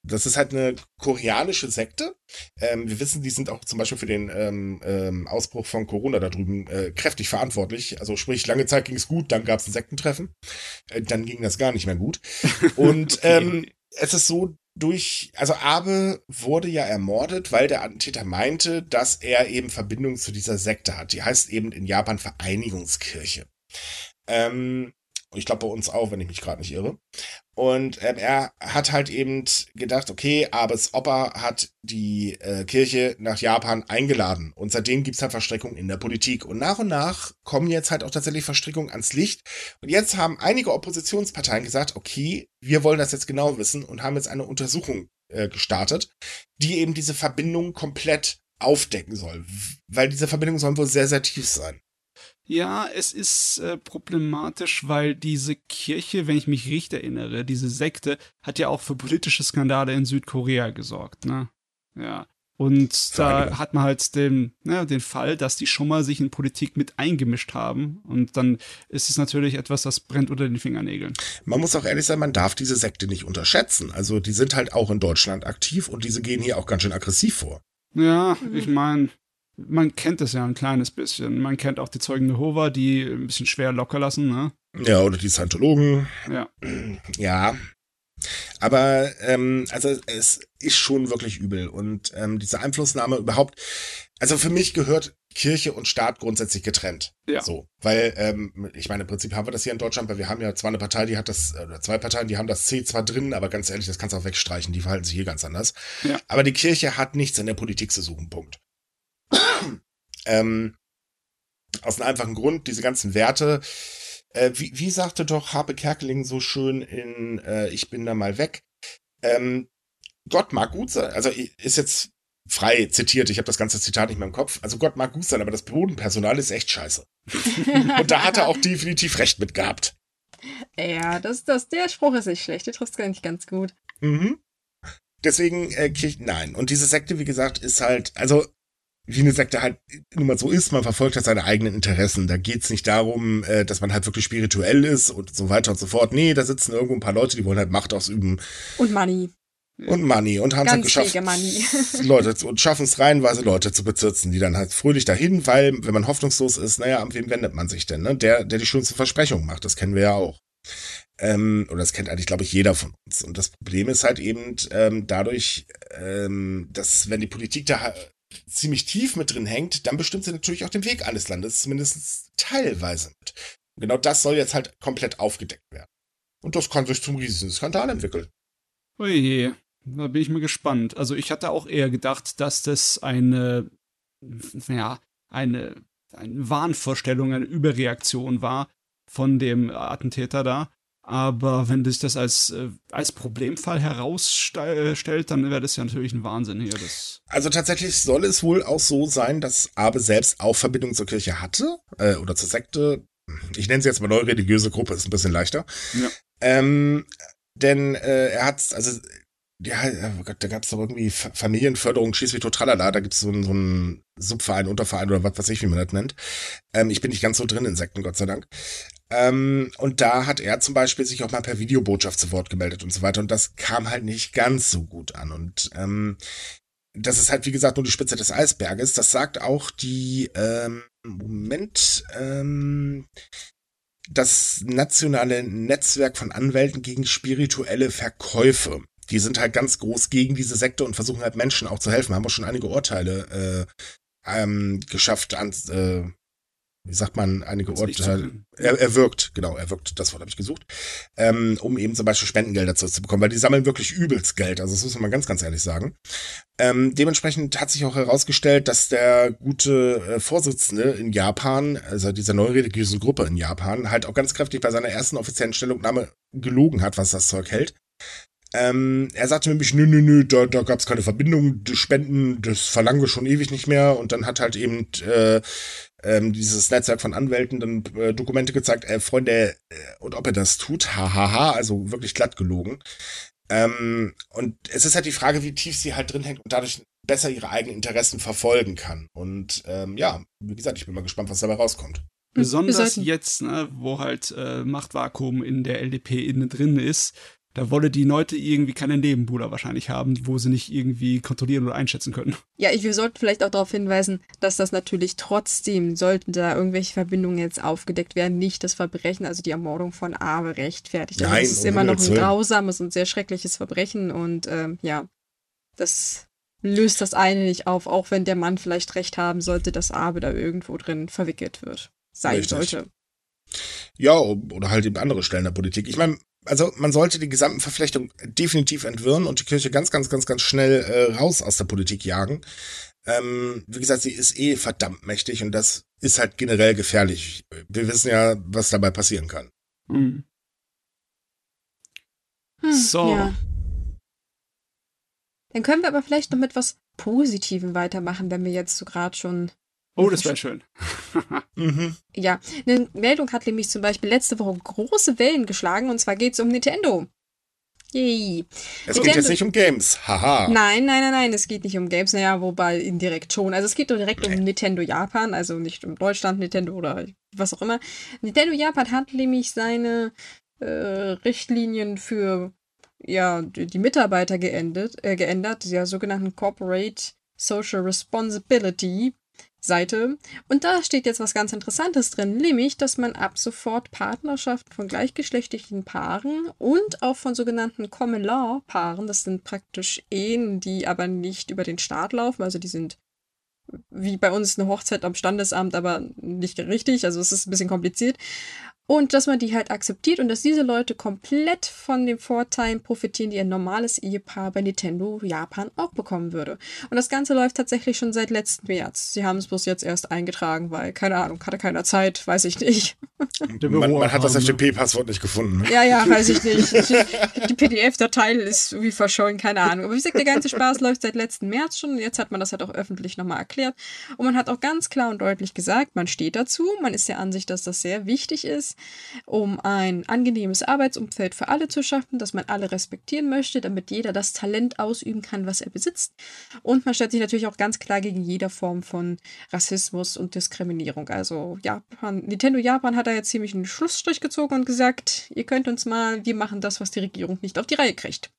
das ist halt eine koreanische Sekte. Ähm, wir wissen, die sind auch zum Beispiel für den ähm, ähm, Ausbruch von Corona da drüben äh, kräftig verantwortlich. Also sprich, lange Zeit ging es gut, dann gab es ein Sektentreffen. Äh, dann ging das gar nicht mehr gut. Und okay. ähm, es ist so, durch, also Abe wurde ja ermordet, weil der Attentäter meinte, dass er eben Verbindung zu dieser Sekte hat. Die heißt eben in Japan Vereinigungskirche. Ähm, ich glaube bei uns auch, wenn ich mich gerade nicht irre. Und ähm, er hat halt eben gedacht, okay, Abes Opa hat die äh, Kirche nach Japan eingeladen. Und seitdem gibt's halt Verstrickungen in der Politik. Und nach und nach kommen jetzt halt auch tatsächlich Verstrickungen ans Licht. Und jetzt haben einige Oppositionsparteien gesagt, okay, wir wollen das jetzt genau wissen und haben jetzt eine Untersuchung äh, gestartet, die eben diese Verbindung komplett aufdecken soll. Weil diese Verbindungen sollen wohl sehr, sehr tief sein. Ja, es ist äh, problematisch, weil diese Kirche, wenn ich mich richtig erinnere, diese Sekte, hat ja auch für politische Skandale in Südkorea gesorgt, ne? Ja. Und da hat man halt den, ne, den Fall, dass die schon mal sich in Politik mit eingemischt haben. Und dann ist es natürlich etwas, das brennt unter den Fingernägeln. Man muss auch ehrlich sein, man darf diese Sekte nicht unterschätzen. Also die sind halt auch in Deutschland aktiv und diese gehen hier auch ganz schön aggressiv vor. Ja, ich meine, man kennt es ja ein kleines bisschen. Man kennt auch die Zeugen Jehova, die ein bisschen schwer locker lassen, ne? Ja, oder die Scientologen. Ja. Ja. Aber ähm, also es ist schon wirklich übel. Und ähm, diese Einflussnahme überhaupt, also für mich gehört Kirche und Staat grundsätzlich getrennt. Ja. So. Weil, ähm, ich meine, im Prinzip haben wir das hier in Deutschland, weil wir haben ja zwar eine Partei, die hat das, oder zwei Parteien, die haben das C zwar drin, aber ganz ehrlich, das kannst du auch wegstreichen, die verhalten sich hier ganz anders. Ja. Aber die Kirche hat nichts in der Politik zu suchen, Punkt. Ähm, aus einem einfachen Grund, diese ganzen Werte, äh, wie, wie sagte doch Harpe Kerkeling so schön in äh, Ich bin da mal weg, ähm, Gott mag gut sein, also ist jetzt frei zitiert, ich habe das ganze Zitat nicht mehr im Kopf. Also Gott mag gut sein, aber das Bodenpersonal ist echt scheiße. Und da hat er auch definitiv recht mit gehabt. Ja, das, das, der Spruch ist nicht schlecht, der trifft gar nicht ganz gut. Mhm. Deswegen, äh, nein. Und diese Sekte, wie gesagt, ist halt, also wie eine Sekte halt nun mal so ist, man verfolgt halt seine eigenen Interessen. Da geht's nicht darum, äh, dass man halt wirklich spirituell ist und so weiter und so fort. Nee, da sitzen irgendwo ein paar Leute, die wollen halt Macht ausüben. Und Money. Und Money. Und haben es halt geschafft, Money. Leute, und schaffen es reihenweise Leute zu bezirzen, die dann halt fröhlich dahin, weil, wenn man hoffnungslos ist, naja, an wem wendet man sich denn, ne? Der, der die schönste Versprechung macht, das kennen wir ja auch. Ähm, oder das kennt eigentlich, glaube ich, jeder von uns. Und das Problem ist halt eben ähm, dadurch, ähm, dass wenn die Politik da ziemlich tief mit drin hängt, dann bestimmt sie natürlich auch den Weg eines Landes, zumindest teilweise mit. Und genau das soll jetzt halt komplett aufgedeckt werden. Und das kann sich zum riesigen Skandal entwickeln. Oje, da bin ich mal gespannt. Also ich hatte auch eher gedacht, dass das eine, ja, eine, eine Wahnvorstellung, eine Überreaktion war von dem Attentäter da. Aber wenn sich das als, äh, als Problemfall herausstellt, dann wäre das ja natürlich ein Wahnsinn hier. Das also tatsächlich soll es wohl auch so sein, dass Abe selbst auch Verbindung zur Kirche hatte äh, oder zur Sekte. Ich nenne sie jetzt mal neue religiöse Gruppe, ist ein bisschen leichter. Ja. Ähm, denn äh, er hat, also ja, oh Gott, da gab es doch irgendwie Familienförderung, totalala, da gibt es so, einen, so einen Subverein, Unterverein oder was weiß ich, wie man das nennt. Ähm, ich bin nicht ganz so drin in Sekten, Gott sei Dank. Ähm, und da hat er zum Beispiel sich auch mal per Videobotschaft zu Wort gemeldet und so weiter. Und das kam halt nicht ganz so gut an. Und ähm, das ist halt, wie gesagt, nur die Spitze des Eisberges. Das sagt auch die, ähm, Moment, ähm, das nationale Netzwerk von Anwälten gegen spirituelle Verkäufe. Die sind halt ganz groß gegen diese Sekte und versuchen halt Menschen auch zu helfen. Haben auch schon einige Urteile äh, ähm, geschafft, an, äh, wie sagt man, einige Urteile. Er, er wirkt, genau, er wirkt, das Wort habe ich gesucht, ähm, um eben zum Beispiel Spendengelder zu, zu bekommen, weil die sammeln wirklich übelst Geld, also das muss man ganz, ganz ehrlich sagen. Ähm, dementsprechend hat sich auch herausgestellt, dass der gute äh, Vorsitzende in Japan, also dieser neue religiösen Gruppe in Japan, halt auch ganz kräftig bei seiner ersten offiziellen Stellungnahme gelogen hat, was das Zeug hält. Ähm, er sagte nämlich, nö, nö, nö, da, da gab es keine Verbindung, die Spenden, das verlangen wir schon ewig nicht mehr. Und dann hat halt eben äh, ähm, dieses Netzwerk von Anwälten dann äh, Dokumente gezeigt, äh, Freunde, äh, und ob er das tut, hahaha, also wirklich glatt gelogen. Ähm, und es ist halt die Frage, wie tief sie halt drin hängt und dadurch besser ihre eigenen Interessen verfolgen kann. Und ähm, ja, wie gesagt, ich bin mal gespannt, was dabei rauskommt. Besonders jetzt, ne, wo halt äh, Machtvakuum in der LDP innen drin ist, da wolle die Leute irgendwie keine Nebenbuhler wahrscheinlich haben, wo sie nicht irgendwie kontrollieren oder einschätzen können. Ja, ich, wir sollten vielleicht auch darauf hinweisen, dass das natürlich trotzdem, sollten da irgendwelche Verbindungen jetzt aufgedeckt werden, nicht das Verbrechen, also die Ermordung von Abe rechtfertigt. Also Nein, das ist immer noch ein grausames und sehr schreckliches Verbrechen und ähm, ja, das löst das eine nicht auf, auch wenn der Mann vielleicht recht haben sollte, dass Abe da irgendwo drin verwickelt wird. Sein Richtig. sollte. Ja, oder halt eben andere Stellen der Politik. Ich meine, also man sollte die gesamten Verflechtungen definitiv entwirren und die Kirche ganz, ganz, ganz, ganz schnell äh, raus aus der Politik jagen. Ähm, wie gesagt, sie ist eh verdammt mächtig und das ist halt generell gefährlich. Wir wissen ja, was dabei passieren kann. Hm. Hm, so. Ja. Dann können wir aber vielleicht noch mit was Positivem weitermachen, wenn wir jetzt so gerade schon Oh, das wäre schön. mhm. Ja, eine Meldung hat nämlich zum Beispiel letzte Woche große Wellen geschlagen und zwar geht es um Nintendo. Yay. Es Nintendo geht jetzt nicht um Games, haha. Nein, nein, nein, nein, es geht nicht um Games, naja, wobei indirekt schon. Also es geht direkt nee. um Nintendo Japan, also nicht um Deutschland Nintendo oder was auch immer. Nintendo Japan hat nämlich seine äh, Richtlinien für ja, die Mitarbeiter geendet, äh, geändert, der sogenannten Corporate Social Responsibility Seite. Und da steht jetzt was ganz Interessantes drin, nämlich, dass man ab sofort Partnerschaften von gleichgeschlechtlichen Paaren und auch von sogenannten Common Law Paaren, das sind praktisch Ehen, die aber nicht über den Staat laufen, also die sind wie bei uns eine Hochzeit am Standesamt, aber nicht richtig, also es ist ein bisschen kompliziert. Und dass man die halt akzeptiert und dass diese Leute komplett von den Vorteilen profitieren, die ein normales Ehepaar bei Nintendo Japan auch bekommen würde. Und das Ganze läuft tatsächlich schon seit letztem März. Sie haben es bloß jetzt erst eingetragen, weil, keine Ahnung, hatte keiner Zeit, weiß ich nicht. man, man hat das FTP-Passwort nicht gefunden. Ne? Ja, ja, weiß ich nicht. Die PDF-Datei ist irgendwie verschollen, keine Ahnung. Aber wie gesagt, der ganze Spaß läuft seit letzten März schon. Jetzt hat man das halt auch öffentlich nochmal erklärt. Und man hat auch ganz klar und deutlich gesagt, man steht dazu. Man ist der Ansicht, dass das sehr wichtig ist um ein angenehmes Arbeitsumfeld für alle zu schaffen, dass man alle respektieren möchte, damit jeder das Talent ausüben kann, was er besitzt. Und man stellt sich natürlich auch ganz klar gegen jede Form von Rassismus und Diskriminierung. Also Japan, Nintendo Japan hat da jetzt ziemlich einen Schlussstrich gezogen und gesagt, ihr könnt uns mal, wir machen das, was die Regierung nicht auf die Reihe kriegt.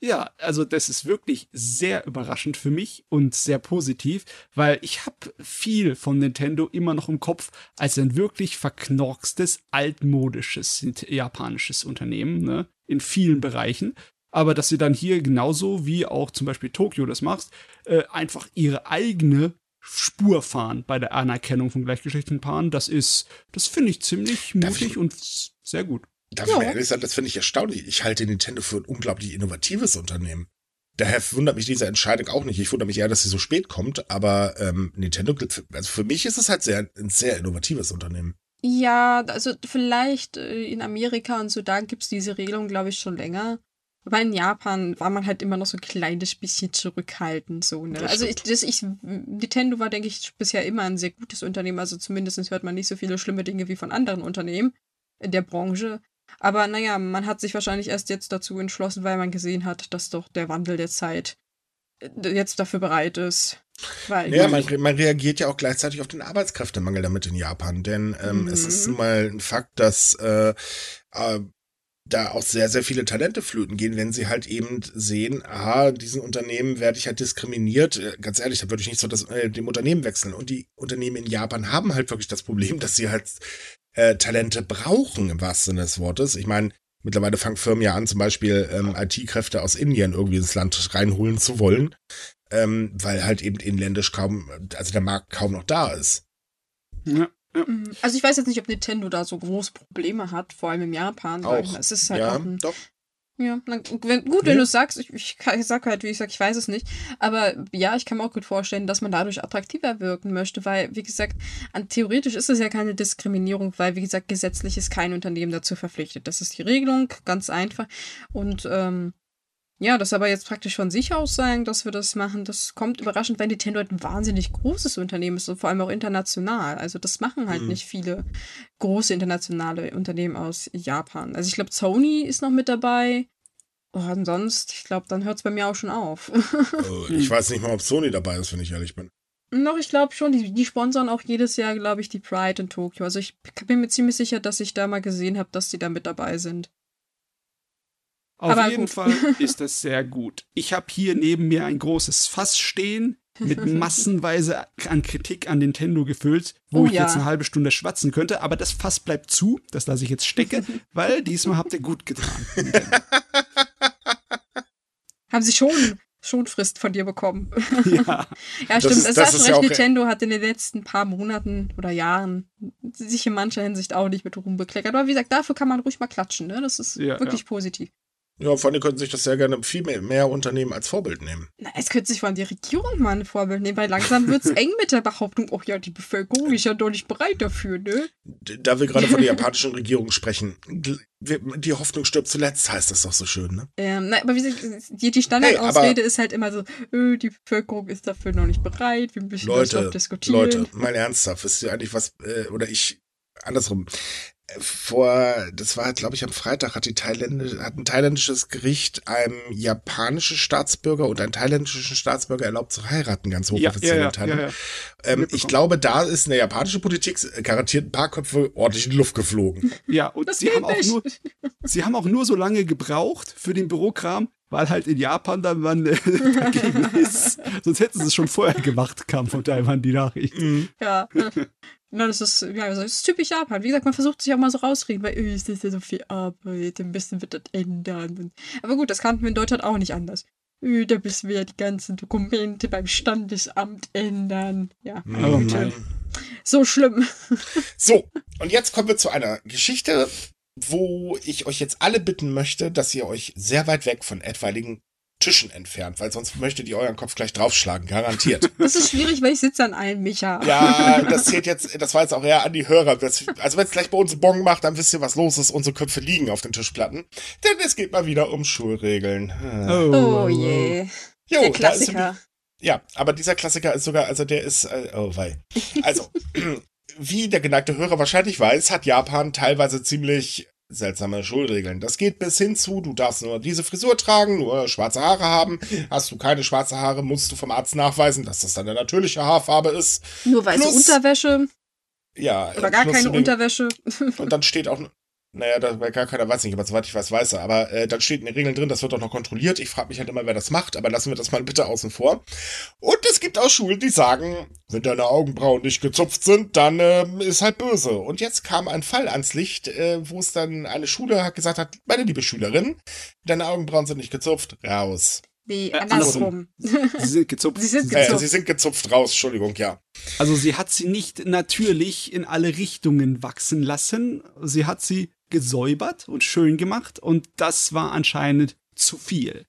Ja, also das ist wirklich sehr überraschend für mich und sehr positiv, weil ich habe viel von Nintendo immer noch im Kopf als ein wirklich verknorkstes, altmodisches japanisches Unternehmen, ne? In vielen Bereichen. Aber dass sie dann hier genauso wie auch zum Beispiel Tokio das machst, äh, einfach ihre eigene Spur fahren bei der Anerkennung von gleichgeschlechtlichen Paaren, das ist, das finde ich ziemlich mutig und sehr gut. Darf ja. ich mal ehrlich sagen, das finde ich erstaunlich. Ich halte Nintendo für ein unglaublich innovatives Unternehmen. Daher wundert mich diese Entscheidung auch nicht. Ich wundere mich eher, dass sie so spät kommt, aber ähm, Nintendo, also für mich ist es halt sehr, ein sehr innovatives Unternehmen. Ja, also vielleicht äh, in Amerika und so, da gibt es diese Regelung, glaube ich, schon länger. Aber in Japan war man halt immer noch so ein kleines bisschen zurückhaltend. So, ne? Also ich, das, ich, Nintendo war, denke ich, bisher immer ein sehr gutes Unternehmen. Also zumindest hört man nicht so viele schlimme Dinge wie von anderen Unternehmen in der Branche. Aber naja, man hat sich wahrscheinlich erst jetzt dazu entschlossen, weil man gesehen hat, dass doch der Wandel der Zeit äh, jetzt dafür bereit ist. Weil ja, man, man, reagiert ja auch gleichzeitig auf den Arbeitskräftemangel damit in Japan, denn ähm, mhm. es ist nun mal ein Fakt, dass äh, äh, da auch sehr, sehr viele Talente flöten gehen, wenn sie halt eben sehen, aha, diesen Unternehmen werde ich halt diskriminiert. Äh, ganz ehrlich, da würde ich nicht so das, äh, dem Unternehmen wechseln. Und die Unternehmen in Japan haben halt wirklich das Problem, dass sie halt äh, Talente brauchen, im wahrsten Sinne des Wortes. Ich meine, mittlerweile fangen Firmen ja an, zum Beispiel ähm, IT-Kräfte aus Indien irgendwie ins Land reinholen zu wollen, ähm, weil halt eben inländisch kaum, also der Markt kaum noch da ist. Ja. Mhm. Also ich weiß jetzt nicht, ob Nintendo da so große Probleme hat, vor allem im Japan. Auch. es ist halt ja, auch ein, doch. Ja, na, wenn, gut, wenn du es sagst, ich, ich, ich sag halt, wie ich sag, ich weiß es nicht. Aber ja, ich kann mir auch gut vorstellen, dass man dadurch attraktiver wirken möchte, weil, wie gesagt, an, theoretisch ist es ja keine Diskriminierung, weil, wie gesagt, gesetzlich ist kein Unternehmen dazu verpflichtet. Das ist die Regelung, ganz einfach. Und ähm, ja, das aber jetzt praktisch von sich aus sagen, dass wir das machen, das kommt überraschend, weil Nintendo ein wahnsinnig großes Unternehmen ist und vor allem auch international. Also das machen halt mhm. nicht viele große internationale Unternehmen aus Japan. Also ich glaube, Sony ist noch mit dabei. Oh, ansonsten, ich glaube, dann hört es bei mir auch schon auf. oh, ich weiß nicht mal, ob Sony dabei ist, wenn ich ehrlich bin. Noch, ich glaube schon, die, die sponsern auch jedes Jahr, glaube ich, die Pride in Tokio. Also ich bin mir ziemlich sicher, dass ich da mal gesehen habe, dass die da mit dabei sind. Auf Aber jeden gut. Fall ist das sehr gut. Ich habe hier neben mir ein großes Fass stehen mit massenweise an Kritik an Nintendo gefüllt, wo oh, ich ja. jetzt eine halbe Stunde schwatzen könnte. Aber das Fass bleibt zu, das lasse ich jetzt stecken, weil diesmal habt ihr gut getan. Haben sie schon Schonfrist von dir bekommen. Ja, ja stimmt. Ist, es hast recht, ja Nintendo hat in den letzten paar Monaten oder Jahren sich in mancher Hinsicht auch nicht mit Ruhm bekleckert. Aber wie gesagt, dafür kann man ruhig mal klatschen. Ne? Das ist ja, wirklich positiv. Ja, vor allem könnten sich das sehr gerne viel mehr, mehr Unternehmen als Vorbild nehmen. Na, es könnte sich von der Regierung mal ein Vorbild nehmen, weil langsam wird es eng mit der Behauptung, oh ja, die Bevölkerung ist ja doch nicht bereit dafür, ne? Da wir gerade von der japanischen Regierung sprechen, die Hoffnung stirbt zuletzt, heißt das doch so schön, ne? Ähm, na, aber wie gesagt, die, die Standardausrede hey, ist halt immer so, öh, die Bevölkerung ist dafür noch nicht bereit, wir müssen Leute, das diskutieren. Leute, mal ernsthaft, wisst ihr eigentlich was, äh, oder ich, andersrum, vor, das war, glaube ich, am Freitag hat die Thailändische, hat ein thailändisches Gericht einem japanischen Staatsbürger und einen thailändischen Staatsbürger erlaubt zu heiraten, ganz hochoffiziell ja, ja, in Thailand. Ja, ja. Ähm, ich glaube, da ist in der japanischen Politik garantiert ein paar Köpfe ordentlich in die Luft geflogen. Ja, und das sie haben auch nur, sie haben auch nur so lange gebraucht für den Bürokram, weil halt in Japan dann man äh, dagegen ist. Sonst hätten sie es schon vorher gemacht, kam von Taiwan die Nachricht. Mhm. Ja. Na, das ist, ja, das ist typisch Japan. Wie gesagt, man versucht sich auch mal so rausreden, weil es ist ja so viel Arbeit, ein bisschen wird das ändern. Aber gut, das kannten wir in Deutschland auch nicht anders. Da müssen wir ja die ganzen Dokumente beim Standesamt ändern. Ja, oh, Mann. So schlimm. So, und jetzt kommen wir zu einer Geschichte, wo ich euch jetzt alle bitten möchte, dass ihr euch sehr weit weg von etwaigen Tischen entfernt, weil sonst möchtet ihr euren Kopf gleich draufschlagen, garantiert. Das ist schwierig, weil ich sitze an einem Micha. Ja, das zählt jetzt, das war jetzt auch eher an die Hörer. Also wenn es gleich bei uns Bon macht, dann wisst ihr, was los ist. Unsere Köpfe liegen auf den Tischplatten. Denn es geht mal wieder um Schulregeln. Oh, oh je. Jo, Der Klassiker. ja, aber dieser Klassiker ist sogar, also der ist, äh, oh wei. Also, wie der geneigte Hörer wahrscheinlich weiß, hat Japan teilweise ziemlich seltsame Schulregeln. Das geht bis hin zu, du darfst nur diese Frisur tragen, nur schwarze Haare haben. Hast du keine schwarze Haare, musst du vom Arzt nachweisen, dass das deine natürliche Haarfarbe ist. Nur weiße plus, Unterwäsche. Ja. Oder gar keine Unterwäsche. Und dann steht auch naja, da gar keiner weiß nicht, aber soweit ich weiß, weiß er. Aber äh, dann steht in den Regeln drin, das wird auch noch kontrolliert. Ich frage mich halt immer, wer das macht, aber lassen wir das mal bitte außen vor. Und es gibt auch Schulen, die sagen, wenn deine Augenbrauen nicht gezupft sind, dann äh, ist halt böse. Und jetzt kam ein Fall ans Licht, äh, wo es dann eine Schule hat gesagt hat, meine liebe Schülerin, deine Augenbrauen sind nicht gezupft, raus. Nee, äh, andersrum. Sie sind gezupft. Sie sind gezupft. Äh, sie sind gezupft raus, Entschuldigung, ja. Also sie hat sie nicht natürlich in alle Richtungen wachsen lassen. Sie hat sie gesäubert und schön gemacht und das war anscheinend zu viel.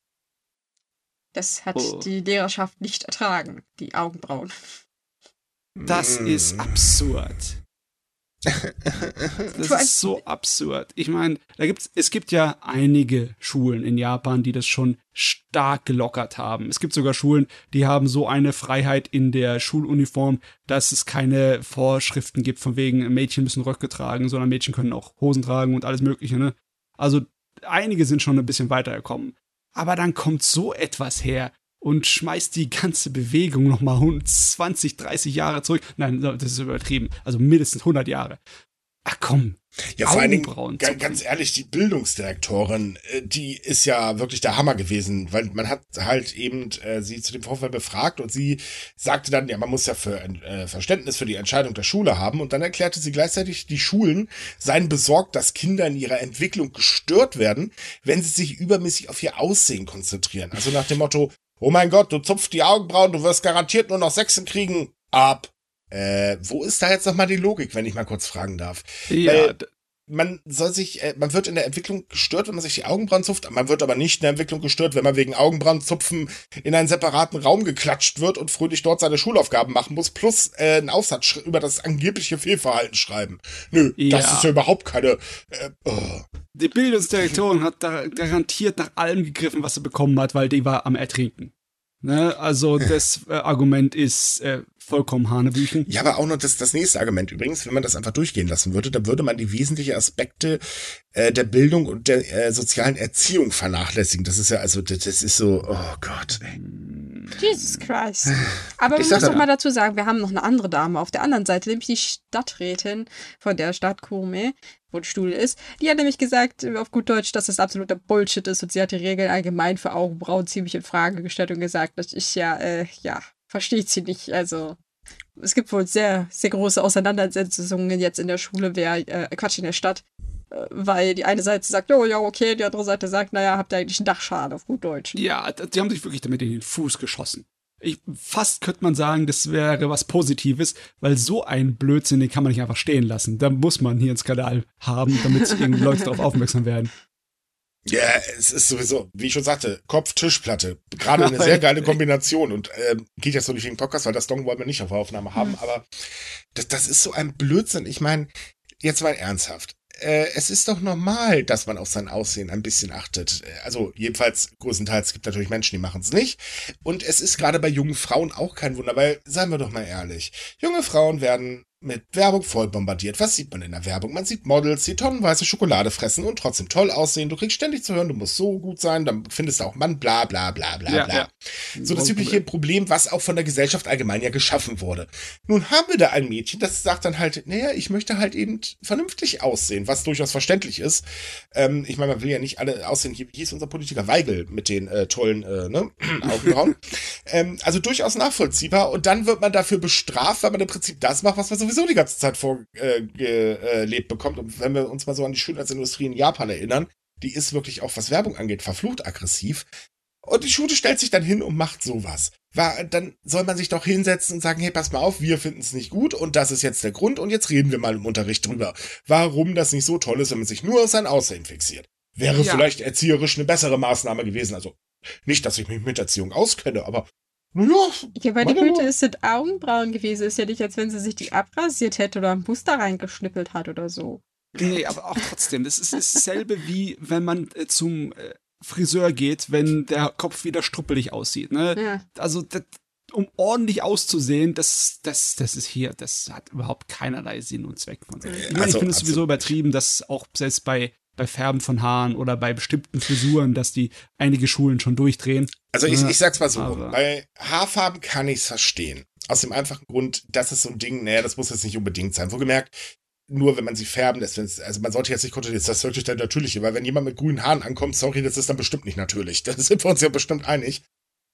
Das hat oh. die Lehrerschaft nicht ertragen, die Augenbrauen. Das mm. ist absurd. Das ist so absurd. Ich meine, da gibt's, es gibt ja einige Schulen in Japan, die das schon stark gelockert haben. Es gibt sogar Schulen, die haben so eine Freiheit in der Schuluniform, dass es keine Vorschriften gibt, von wegen Mädchen müssen Röcke tragen, sondern Mädchen können auch Hosen tragen und alles Mögliche. Ne? Also einige sind schon ein bisschen weitergekommen. Aber dann kommt so etwas her, und schmeißt die ganze Bewegung nochmal 20, 30 Jahre zurück. Nein, das ist übertrieben. Also mindestens 100 Jahre. Ach komm. Ja, vor allen Dingen, ganz ehrlich, die Bildungsdirektorin, äh, die ist ja wirklich der Hammer gewesen, weil man hat halt eben äh, sie zu dem Vorfall befragt und sie sagte dann, ja, man muss ja für ein äh, Verständnis für die Entscheidung der Schule haben und dann erklärte sie gleichzeitig, die Schulen seien besorgt, dass Kinder in ihrer Entwicklung gestört werden, wenn sie sich übermäßig auf ihr Aussehen konzentrieren. Also nach dem Motto, Oh mein Gott, du zupfst die Augenbrauen, du wirst garantiert nur noch Sechsen kriegen. Ab. Äh, wo ist da jetzt nochmal die Logik, wenn ich mal kurz fragen darf? Ja. Weil man soll sich, äh, man wird in der Entwicklung gestört, wenn man sich die Augenbrauen zupft. Man wird aber nicht in der Entwicklung gestört, wenn man wegen Augenbrauenzupfen in einen separaten Raum geklatscht wird und fröhlich dort seine Schulaufgaben machen muss, plus äh, einen Aufsatz über das angebliche Fehlverhalten schreiben. Nö, ja. das ist ja überhaupt keine. Äh, oh. Die Bildungsdirektorin hat da garantiert nach allem gegriffen, was sie bekommen hat, weil die war am Ertrinken. Ne? Also das äh, Argument ist äh, vollkommen Hanebüchen. Ja, aber auch noch das, das nächste Argument übrigens, wenn man das einfach durchgehen lassen würde, dann würde man die wesentlichen Aspekte äh, der Bildung und der äh, sozialen Erziehung vernachlässigen. Das ist ja also, das, das ist so, oh Gott. Ey. Jesus Christ. Aber man muss doch mal dazu sagen, wir haben noch eine andere Dame auf der anderen Seite, nämlich die Stadträtin von der Stadt die Stuhl ist. Die hat nämlich gesagt, auf gut Deutsch, dass das absoluter Bullshit ist und sie hat die Regeln allgemein für Augenbrauen ziemlich in Frage gestellt und gesagt, dass ich ja, äh, ja, versteht sie nicht. Also, es gibt wohl sehr, sehr große Auseinandersetzungen jetzt in der Schule, wer, äh, Quatsch, in der Stadt, äh, weil die eine Seite sagt, oh ja, okay, die andere Seite sagt, naja, habt ihr eigentlich einen Dachschaden auf gut Deutsch. Ja, die haben sich wirklich damit in den Fuß geschossen. Ich, fast könnte man sagen, das wäre was Positives, weil so ein Blödsinn, den kann man nicht einfach stehen lassen. Da muss man hier einen Skandal haben, damit irgendwie Leute darauf aufmerksam werden. Ja, es ist sowieso, wie ich schon sagte, Kopf-Tischplatte. Gerade eine sehr geile Kombination und äh, geht jetzt so nicht wegen Podcast, weil das Dong wollen wir nicht auf Aufnahme haben, mhm. aber das, das ist so ein Blödsinn. Ich meine, jetzt mal ernsthaft. Äh, es ist doch normal, dass man auf sein Aussehen ein bisschen achtet. Also jedenfalls größtenteils gibt natürlich Menschen, die machen es nicht. Und es ist gerade bei jungen Frauen auch kein Wunder, weil, seien wir doch mal ehrlich, junge Frauen werden mit Werbung voll bombardiert. Was sieht man in der Werbung? Man sieht Models, die tonnenweise Schokolade fressen und trotzdem toll aussehen. Du kriegst ständig zu hören, du musst so gut sein, dann findest du auch Mann, bla bla bla bla ja, bla. Ja. So das übliche Problem, was auch von der Gesellschaft allgemein ja geschaffen wurde. Nun haben wir da ein Mädchen, das sagt dann halt, naja, ich möchte halt eben vernünftig aussehen, was durchaus verständlich ist. Ähm, ich meine, man will ja nicht alle aussehen. Hier hieß unser Politiker Weigel mit den äh, tollen äh, ne, Augenbrauen. ähm, also durchaus nachvollziehbar. Und dann wird man dafür bestraft, weil man im Prinzip das macht, was man sowieso die ganze Zeit vorgelebt bekommt. Und wenn wir uns mal so an die Schönheitsindustrie in Japan erinnern, die ist wirklich auch, was Werbung angeht, verflucht aggressiv. Und die Schule stellt sich dann hin und macht sowas. war, dann soll man sich doch hinsetzen und sagen, hey, pass mal auf, wir finden es nicht gut und das ist jetzt der Grund und jetzt reden wir mal im Unterricht drüber, warum das nicht so toll ist, wenn man sich nur auf sein Aussehen fixiert. Wäre ja. vielleicht erzieherisch eine bessere Maßnahme gewesen. Also nicht, dass ich mich mit Erziehung auskenne, aber ja, ja, weil die Güte ist sind Augenbrauen gewesen. Ist ja nicht, als wenn sie sich die abrasiert hätte oder ein Muster reingeschnippelt hat oder so. Nee, aber auch trotzdem. Das ist dasselbe wie wenn man äh, zum äh, Friseur geht, wenn der Kopf wieder struppelig aussieht. Ne? Ja. Also, das, um ordentlich auszusehen, das, das, das ist hier, das hat überhaupt keinerlei Sinn und Zweck von sich. Ich meine, also, ich finde es sowieso übertrieben, dass auch selbst bei bei Färben von Haaren oder bei bestimmten Frisuren, dass die einige Schulen schon durchdrehen. Also ich, ich sag's mal so, Aber bei Haarfarben kann ich's verstehen. Aus dem einfachen Grund, das ist so ein Ding, naja, das muss jetzt nicht unbedingt sein. Wohlgemerkt, nur wenn man sie färben lässt. Also man sollte jetzt nicht kontrollieren, das ist wirklich der natürliche, weil wenn jemand mit grünen Haaren ankommt, sorry, das ist dann bestimmt nicht natürlich. Da sind wir uns ja bestimmt einig.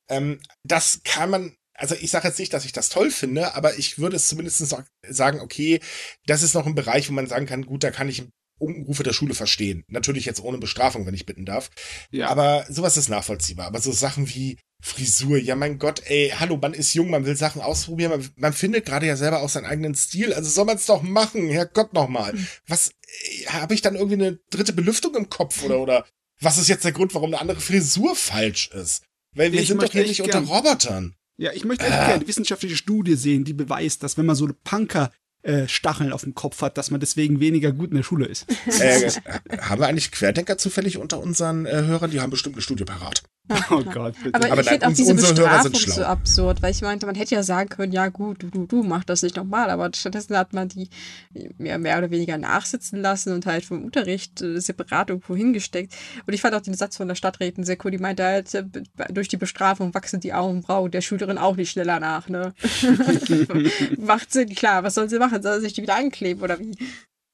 Ähm, das kann man, also ich sage jetzt nicht, dass ich das toll finde, aber ich würde es zumindest sagen, okay, das ist noch ein Bereich, wo man sagen kann, gut, da kann ich Umrufe der Schule verstehen. Natürlich jetzt ohne Bestrafung, wenn ich bitten darf. Ja. Aber sowas ist nachvollziehbar. Aber so Sachen wie Frisur, ja mein Gott, ey, hallo, man ist jung, man will Sachen ausprobieren, man, man findet gerade ja selber auch seinen eigenen Stil. Also soll man es doch machen, Herrgott nochmal. Hm. Was, habe ich dann irgendwie eine dritte Belüftung im Kopf oder, oder was ist jetzt der Grund, warum eine andere Frisur falsch ist? Weil wir ich sind doch hier nicht unter Robotern. Ja, ich möchte echt äh. gerne eine wissenschaftliche Studie sehen, die beweist, dass wenn man so eine Punker äh, Stacheln auf dem Kopf hat, dass man deswegen weniger gut in der Schule ist. Äh, haben wir eigentlich Querdenker zufällig unter unseren äh, Hörern? Die haben bestimmt eine Studie parat. Oh Gott, bitte. Aber, Aber ich finde auch diese Bestrafung so absurd, weil ich meinte, man hätte ja sagen können, ja gut, du, du, du mach das nicht nochmal, aber stattdessen hat man die mehr, mehr oder weniger nachsitzen lassen und halt vom Unterricht äh, separat irgendwo hingesteckt. Und ich fand auch den Satz von der Stadträtin sehr cool, die meinte halt, äh, durch die Bestrafung wachsen die Augenbrauen der Schülerin auch nicht schneller nach, ne? Macht Sinn, klar, was soll sie machen? Soll sie sich die wieder ankleben oder wie?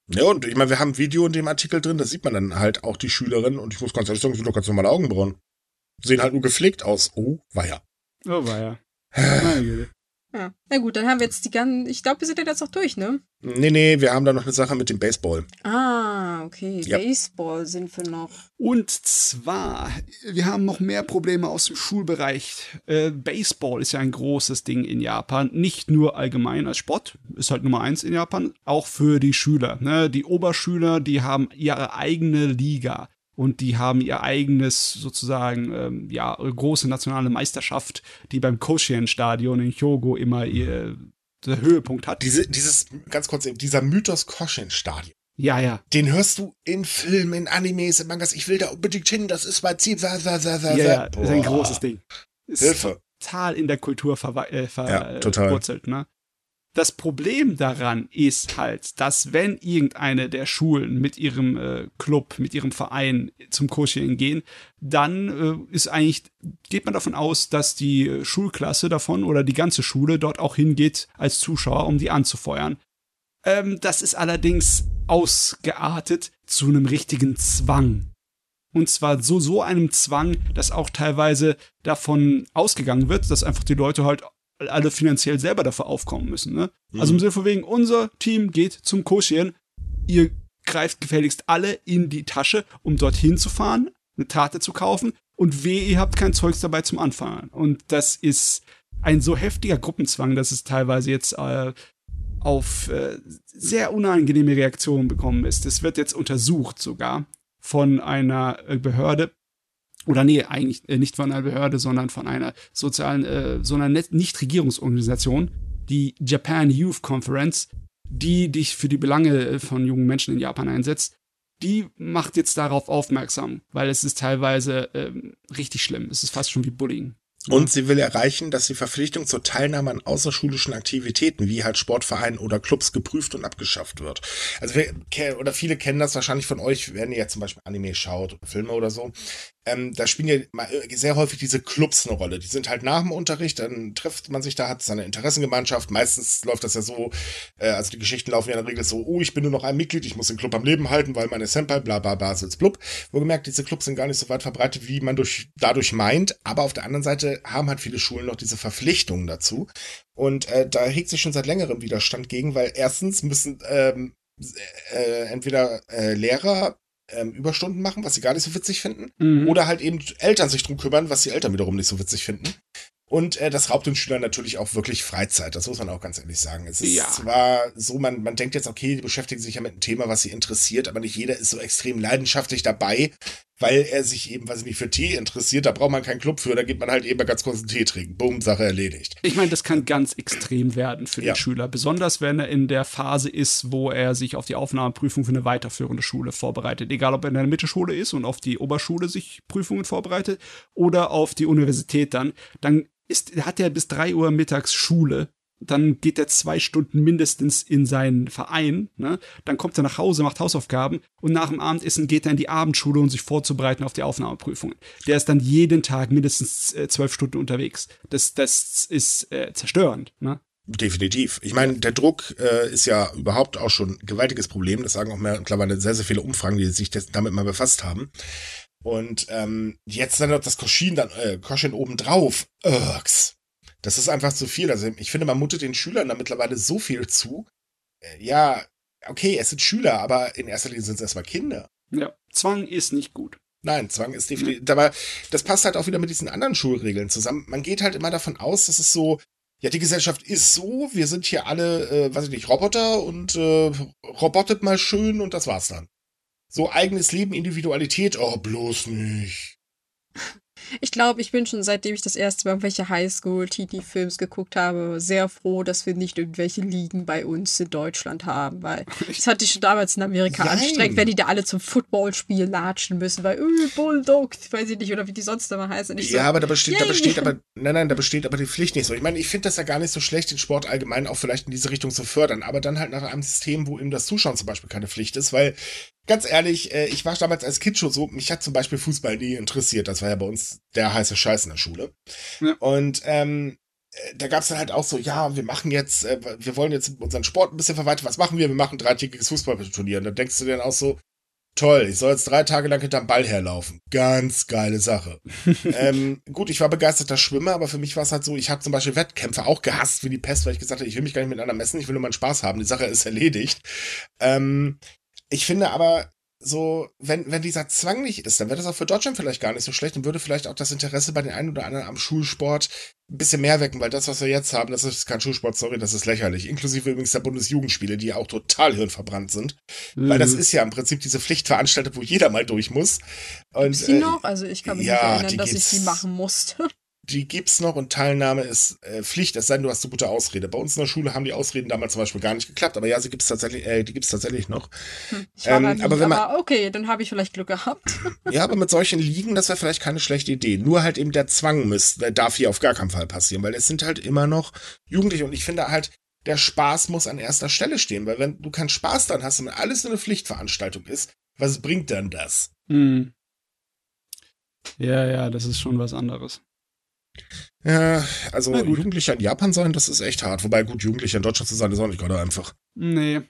Ja, und ich meine, wir haben ein Video in dem Artikel drin, da sieht man dann halt auch die Schülerin und ich muss ganz ehrlich sagen, sind doch ganz normale Augenbrauen sehen halt nur gepflegt aus. Oh, weia. Oh, weia. Meine Güte. Ja. Na gut, dann haben wir jetzt die ganzen. Ich glaube, wir sind ja jetzt auch durch, ne? Nee, nee, wir haben da noch eine Sache mit dem Baseball. Ah, okay. Ja. Baseball sind wir noch. Und zwar, wir haben noch mehr Probleme aus dem Schulbereich. Äh, Baseball ist ja ein großes Ding in Japan. Nicht nur allgemein als Sport, ist halt Nummer eins in Japan, auch für die Schüler. Ne? Die Oberschüler, die haben ihre eigene Liga und die haben ihr eigenes sozusagen ähm, ja große nationale Meisterschaft, die beim Koshien-Stadion in Hyogo immer ihr der Höhepunkt hat. Diese, dieses ganz kurz dieser Mythos Koshien-Stadion. Ja, ja. Den hörst du in Filmen, in Animes, in Mangas. Ich will da unbedingt hin, das ist mein Ziel. Ja, ja, das ist ein großes Ding. Ist Hilfe. Total in der Kultur verwurzelt, äh, ver ja, total. ne? Das Problem daran ist halt, dass wenn irgendeine der Schulen mit ihrem äh, Club, mit ihrem Verein zum Coaching gehen, dann äh, ist eigentlich, geht man davon aus, dass die Schulklasse davon oder die ganze Schule dort auch hingeht als Zuschauer, um die anzufeuern. Ähm, das ist allerdings ausgeartet zu einem richtigen Zwang. Und zwar so, so einem Zwang, dass auch teilweise davon ausgegangen wird, dass einfach die Leute halt alle finanziell selber dafür aufkommen müssen. Ne? Mhm. Also im Sinne von wegen, unser Team geht zum Koshien, ihr greift gefälligst alle in die Tasche, um dorthin zu fahren, eine Tarte zu kaufen und weh, ihr habt kein Zeugs dabei zum Anfahren. Und das ist ein so heftiger Gruppenzwang, dass es teilweise jetzt äh, auf äh, sehr unangenehme Reaktionen bekommen ist. Es wird jetzt untersucht sogar von einer äh, Behörde, oder nee, eigentlich äh, nicht von einer Behörde, sondern von einer sozialen, äh, so einer Nichtregierungsorganisation, die Japan Youth Conference, die dich für die Belange äh, von jungen Menschen in Japan einsetzt, die macht jetzt darauf aufmerksam, weil es ist teilweise ähm, richtig schlimm. Es ist fast schon wie Bullying. Und sie will erreichen, dass die Verpflichtung zur Teilnahme an außerschulischen Aktivitäten, wie halt Sportvereinen oder Clubs, geprüft und abgeschafft wird. Also wir, oder viele kennen das wahrscheinlich von euch, wenn ihr zum Beispiel Anime schaut oder Filme oder so ähm, da spielen ja äh, sehr häufig diese Clubs eine Rolle. Die sind halt nach dem Unterricht, dann trifft man sich da, hat seine Interessengemeinschaft. Meistens läuft das ja so, äh, also die Geschichten laufen ja in der Regel so, oh, ich bin nur noch ein Mitglied, ich muss den Club am Leben halten, weil meine Senpai, bla bla bla, sitzt blub. Wohlgemerkt, diese Clubs sind gar nicht so weit verbreitet, wie man durch, dadurch meint. Aber auf der anderen Seite haben halt viele Schulen noch diese Verpflichtungen dazu. Und äh, da hegt sich schon seit längerem Widerstand gegen, weil erstens müssen ähm, äh, entweder äh, Lehrer ähm, Überstunden machen, was sie gar nicht so witzig finden. Mhm. Oder halt eben Eltern sich drum kümmern, was die Eltern wiederum nicht so witzig finden. Und äh, das raubt den Schülern natürlich auch wirklich Freizeit. Das muss man auch ganz ehrlich sagen. Es ist ja. zwar so, man, man denkt jetzt, okay, die beschäftigen sich ja mit einem Thema, was sie interessiert, aber nicht jeder ist so extrem leidenschaftlich dabei, weil er sich eben, weiß ich nicht, für Tee interessiert. Da braucht man keinen Club für, da geht man halt eben mal ganz kurz einen Tee trinken. Bumm, Sache erledigt. Ich meine, das kann ganz extrem werden für den ja. Schüler. Besonders wenn er in der Phase ist, wo er sich auf die Aufnahmeprüfung für eine weiterführende Schule vorbereitet. Egal, ob er in der Mittelschule ist und auf die Oberschule sich Prüfungen vorbereitet oder auf die Universität dann. Dann ist, hat er bis drei Uhr mittags Schule. Dann geht er zwei Stunden mindestens in seinen Verein. Ne? Dann kommt er nach Hause, macht Hausaufgaben und nach dem Abendessen geht er in die Abendschule, um sich vorzubereiten auf die Aufnahmeprüfungen. Der ist dann jeden Tag mindestens äh, zwölf Stunden unterwegs. Das, das ist äh, zerstörend. Ne? Definitiv. Ich meine, der Druck äh, ist ja überhaupt auch schon ein gewaltiges Problem. Das sagen auch mittlerweile sehr, sehr viele Umfragen, die sich damit mal befasst haben. Und ähm, jetzt dann noch das Koschin dann, äh, Koschin obendrauf. Irks. Das ist einfach zu viel. Also ich finde, man mutet den Schülern da mittlerweile so viel zu. Äh, ja, okay, es sind Schüler, aber in erster Linie sind es erstmal Kinder. Ja, Zwang ist nicht gut. Nein, Zwang ist definitiv. Mhm. Aber das passt halt auch wieder mit diesen anderen Schulregeln zusammen. Man geht halt immer davon aus, dass es so, ja, die Gesellschaft ist so, wir sind hier alle, äh, weiß ich nicht, Roboter und äh, robotet mal schön und das war's dann. So eigenes Leben, Individualität, oh, bloß nicht. Ich glaube, ich bin schon seitdem ich das erste Mal irgendwelche Highschool-TT-Films geguckt habe, sehr froh, dass wir nicht irgendwelche Ligen bei uns in Deutschland haben, weil das hatte ich schon damals in Amerika Nein. anstrengend, wenn die da alle zum Footballspiel latschen müssen, weil, öh, Bulldog, weiß ich nicht, oder wie die sonst immer heißen. ja, so, aber da besteht, da besteht aber, nein, nein, da besteht aber die Pflicht nicht so. Ich meine, ich finde das ja gar nicht so schlecht, den Sport allgemein auch vielleicht in diese Richtung zu fördern, aber dann halt nach einem System, wo eben das Zuschauen zum Beispiel keine Pflicht ist, weil ganz ehrlich, äh, ich war damals als Kind schon so, mich hat zum Beispiel Fußball nie interessiert. Das war ja bei uns der heiße Scheiß in der Schule. Ja. Und ähm, äh, da gab es dann halt auch so, ja, wir machen jetzt, äh, wir wollen jetzt unseren Sport ein bisschen verweitern. Was machen wir? Wir machen ein dreitägiges Fußballturnier. Und dann denkst du dir dann auch so, toll, ich soll jetzt drei Tage lang hinterm Ball herlaufen. Ganz geile Sache. ähm, gut, ich war begeisterter Schwimmer, aber für mich war es halt so, ich habe zum Beispiel Wettkämpfe auch gehasst wie die Pest, weil ich gesagt habe, ich will mich gar nicht miteinander messen, ich will nur meinen Spaß haben. Die Sache ist erledigt. Ähm, ich finde aber, so, wenn, wenn dieser Zwang nicht ist, dann wäre das auch für Deutschland vielleicht gar nicht so schlecht und würde vielleicht auch das Interesse bei den einen oder anderen am Schulsport ein bisschen mehr wecken, weil das, was wir jetzt haben, das ist kein Schulsport, sorry, das ist lächerlich. Inklusive übrigens der Bundesjugendspiele, die ja auch total hirnverbrannt sind. Mhm. Weil das mhm. ist ja im Prinzip diese Pflichtveranstaltung, wo jeder mal durch muss. Und, Gibt's die äh, noch? Also ich kann mich ja, nicht erinnern, dass ich die machen musste die gibt's noch und Teilnahme ist äh, Pflicht, es sei denn, du hast eine gute Ausrede. Bei uns in der Schule haben die Ausreden damals zum Beispiel gar nicht geklappt, aber ja, sie gibt's tatsächlich, äh, die gibt's tatsächlich noch. Hm, ähm, nicht, aber wenn man, aber okay, dann habe ich vielleicht Glück gehabt. ja, aber mit solchen Ligen, das wäre vielleicht keine schlechte Idee. Nur halt eben der Zwang müsste, darf hier auf gar keinen Fall passieren, weil es sind halt immer noch Jugendliche und ich finde halt, der Spaß muss an erster Stelle stehen, weil wenn du keinen Spaß dann hast und alles eine Pflichtveranstaltung ist, was bringt dann das? Hm. Ja, ja, das ist schon was anderes. Ja, also Jugendlicher in Japan sein, das ist echt hart. Wobei, gut, Jugendlicher in Deutschland zu sein, ist auch nicht gerade einfach. Nee.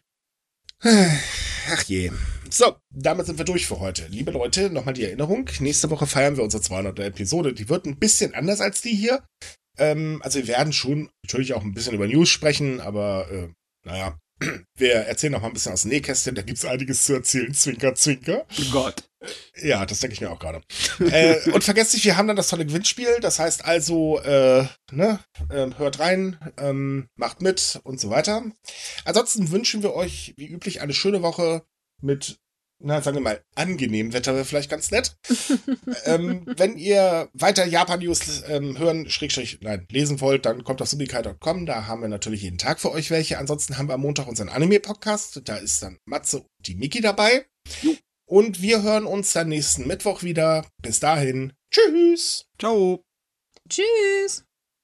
Ach je. So, damit sind wir durch für heute. Liebe Leute, nochmal die Erinnerung. Nächste Woche feiern wir unsere 200. Episode. Die wird ein bisschen anders als die hier. Ähm, also wir werden schon natürlich auch ein bisschen über News sprechen, aber äh, naja, wir erzählen noch mal ein bisschen aus dem Nähkästchen. Da gibt es einiges zu erzählen. Zwinker, zwinker. Oh Gott. Ja, das denke ich mir auch gerade. äh, und vergesst nicht, wir haben dann das tolle Gewinnspiel. Das heißt also, äh, ne, äh, hört rein, ähm, macht mit und so weiter. Ansonsten wünschen wir euch wie üblich eine schöne Woche mit na, sagen wir mal, angenehm Wetter wäre vielleicht ganz nett. ähm, wenn ihr weiter Japan-News ähm, hören, Schrägstrich, nein, lesen wollt, dann kommt auf subikai.com. Da haben wir natürlich jeden Tag für euch welche. Ansonsten haben wir am Montag unseren Anime-Podcast. Da ist dann Matze und die Miki dabei. Und wir hören uns dann nächsten Mittwoch wieder. Bis dahin. Tschüss. Ciao. Tschüss.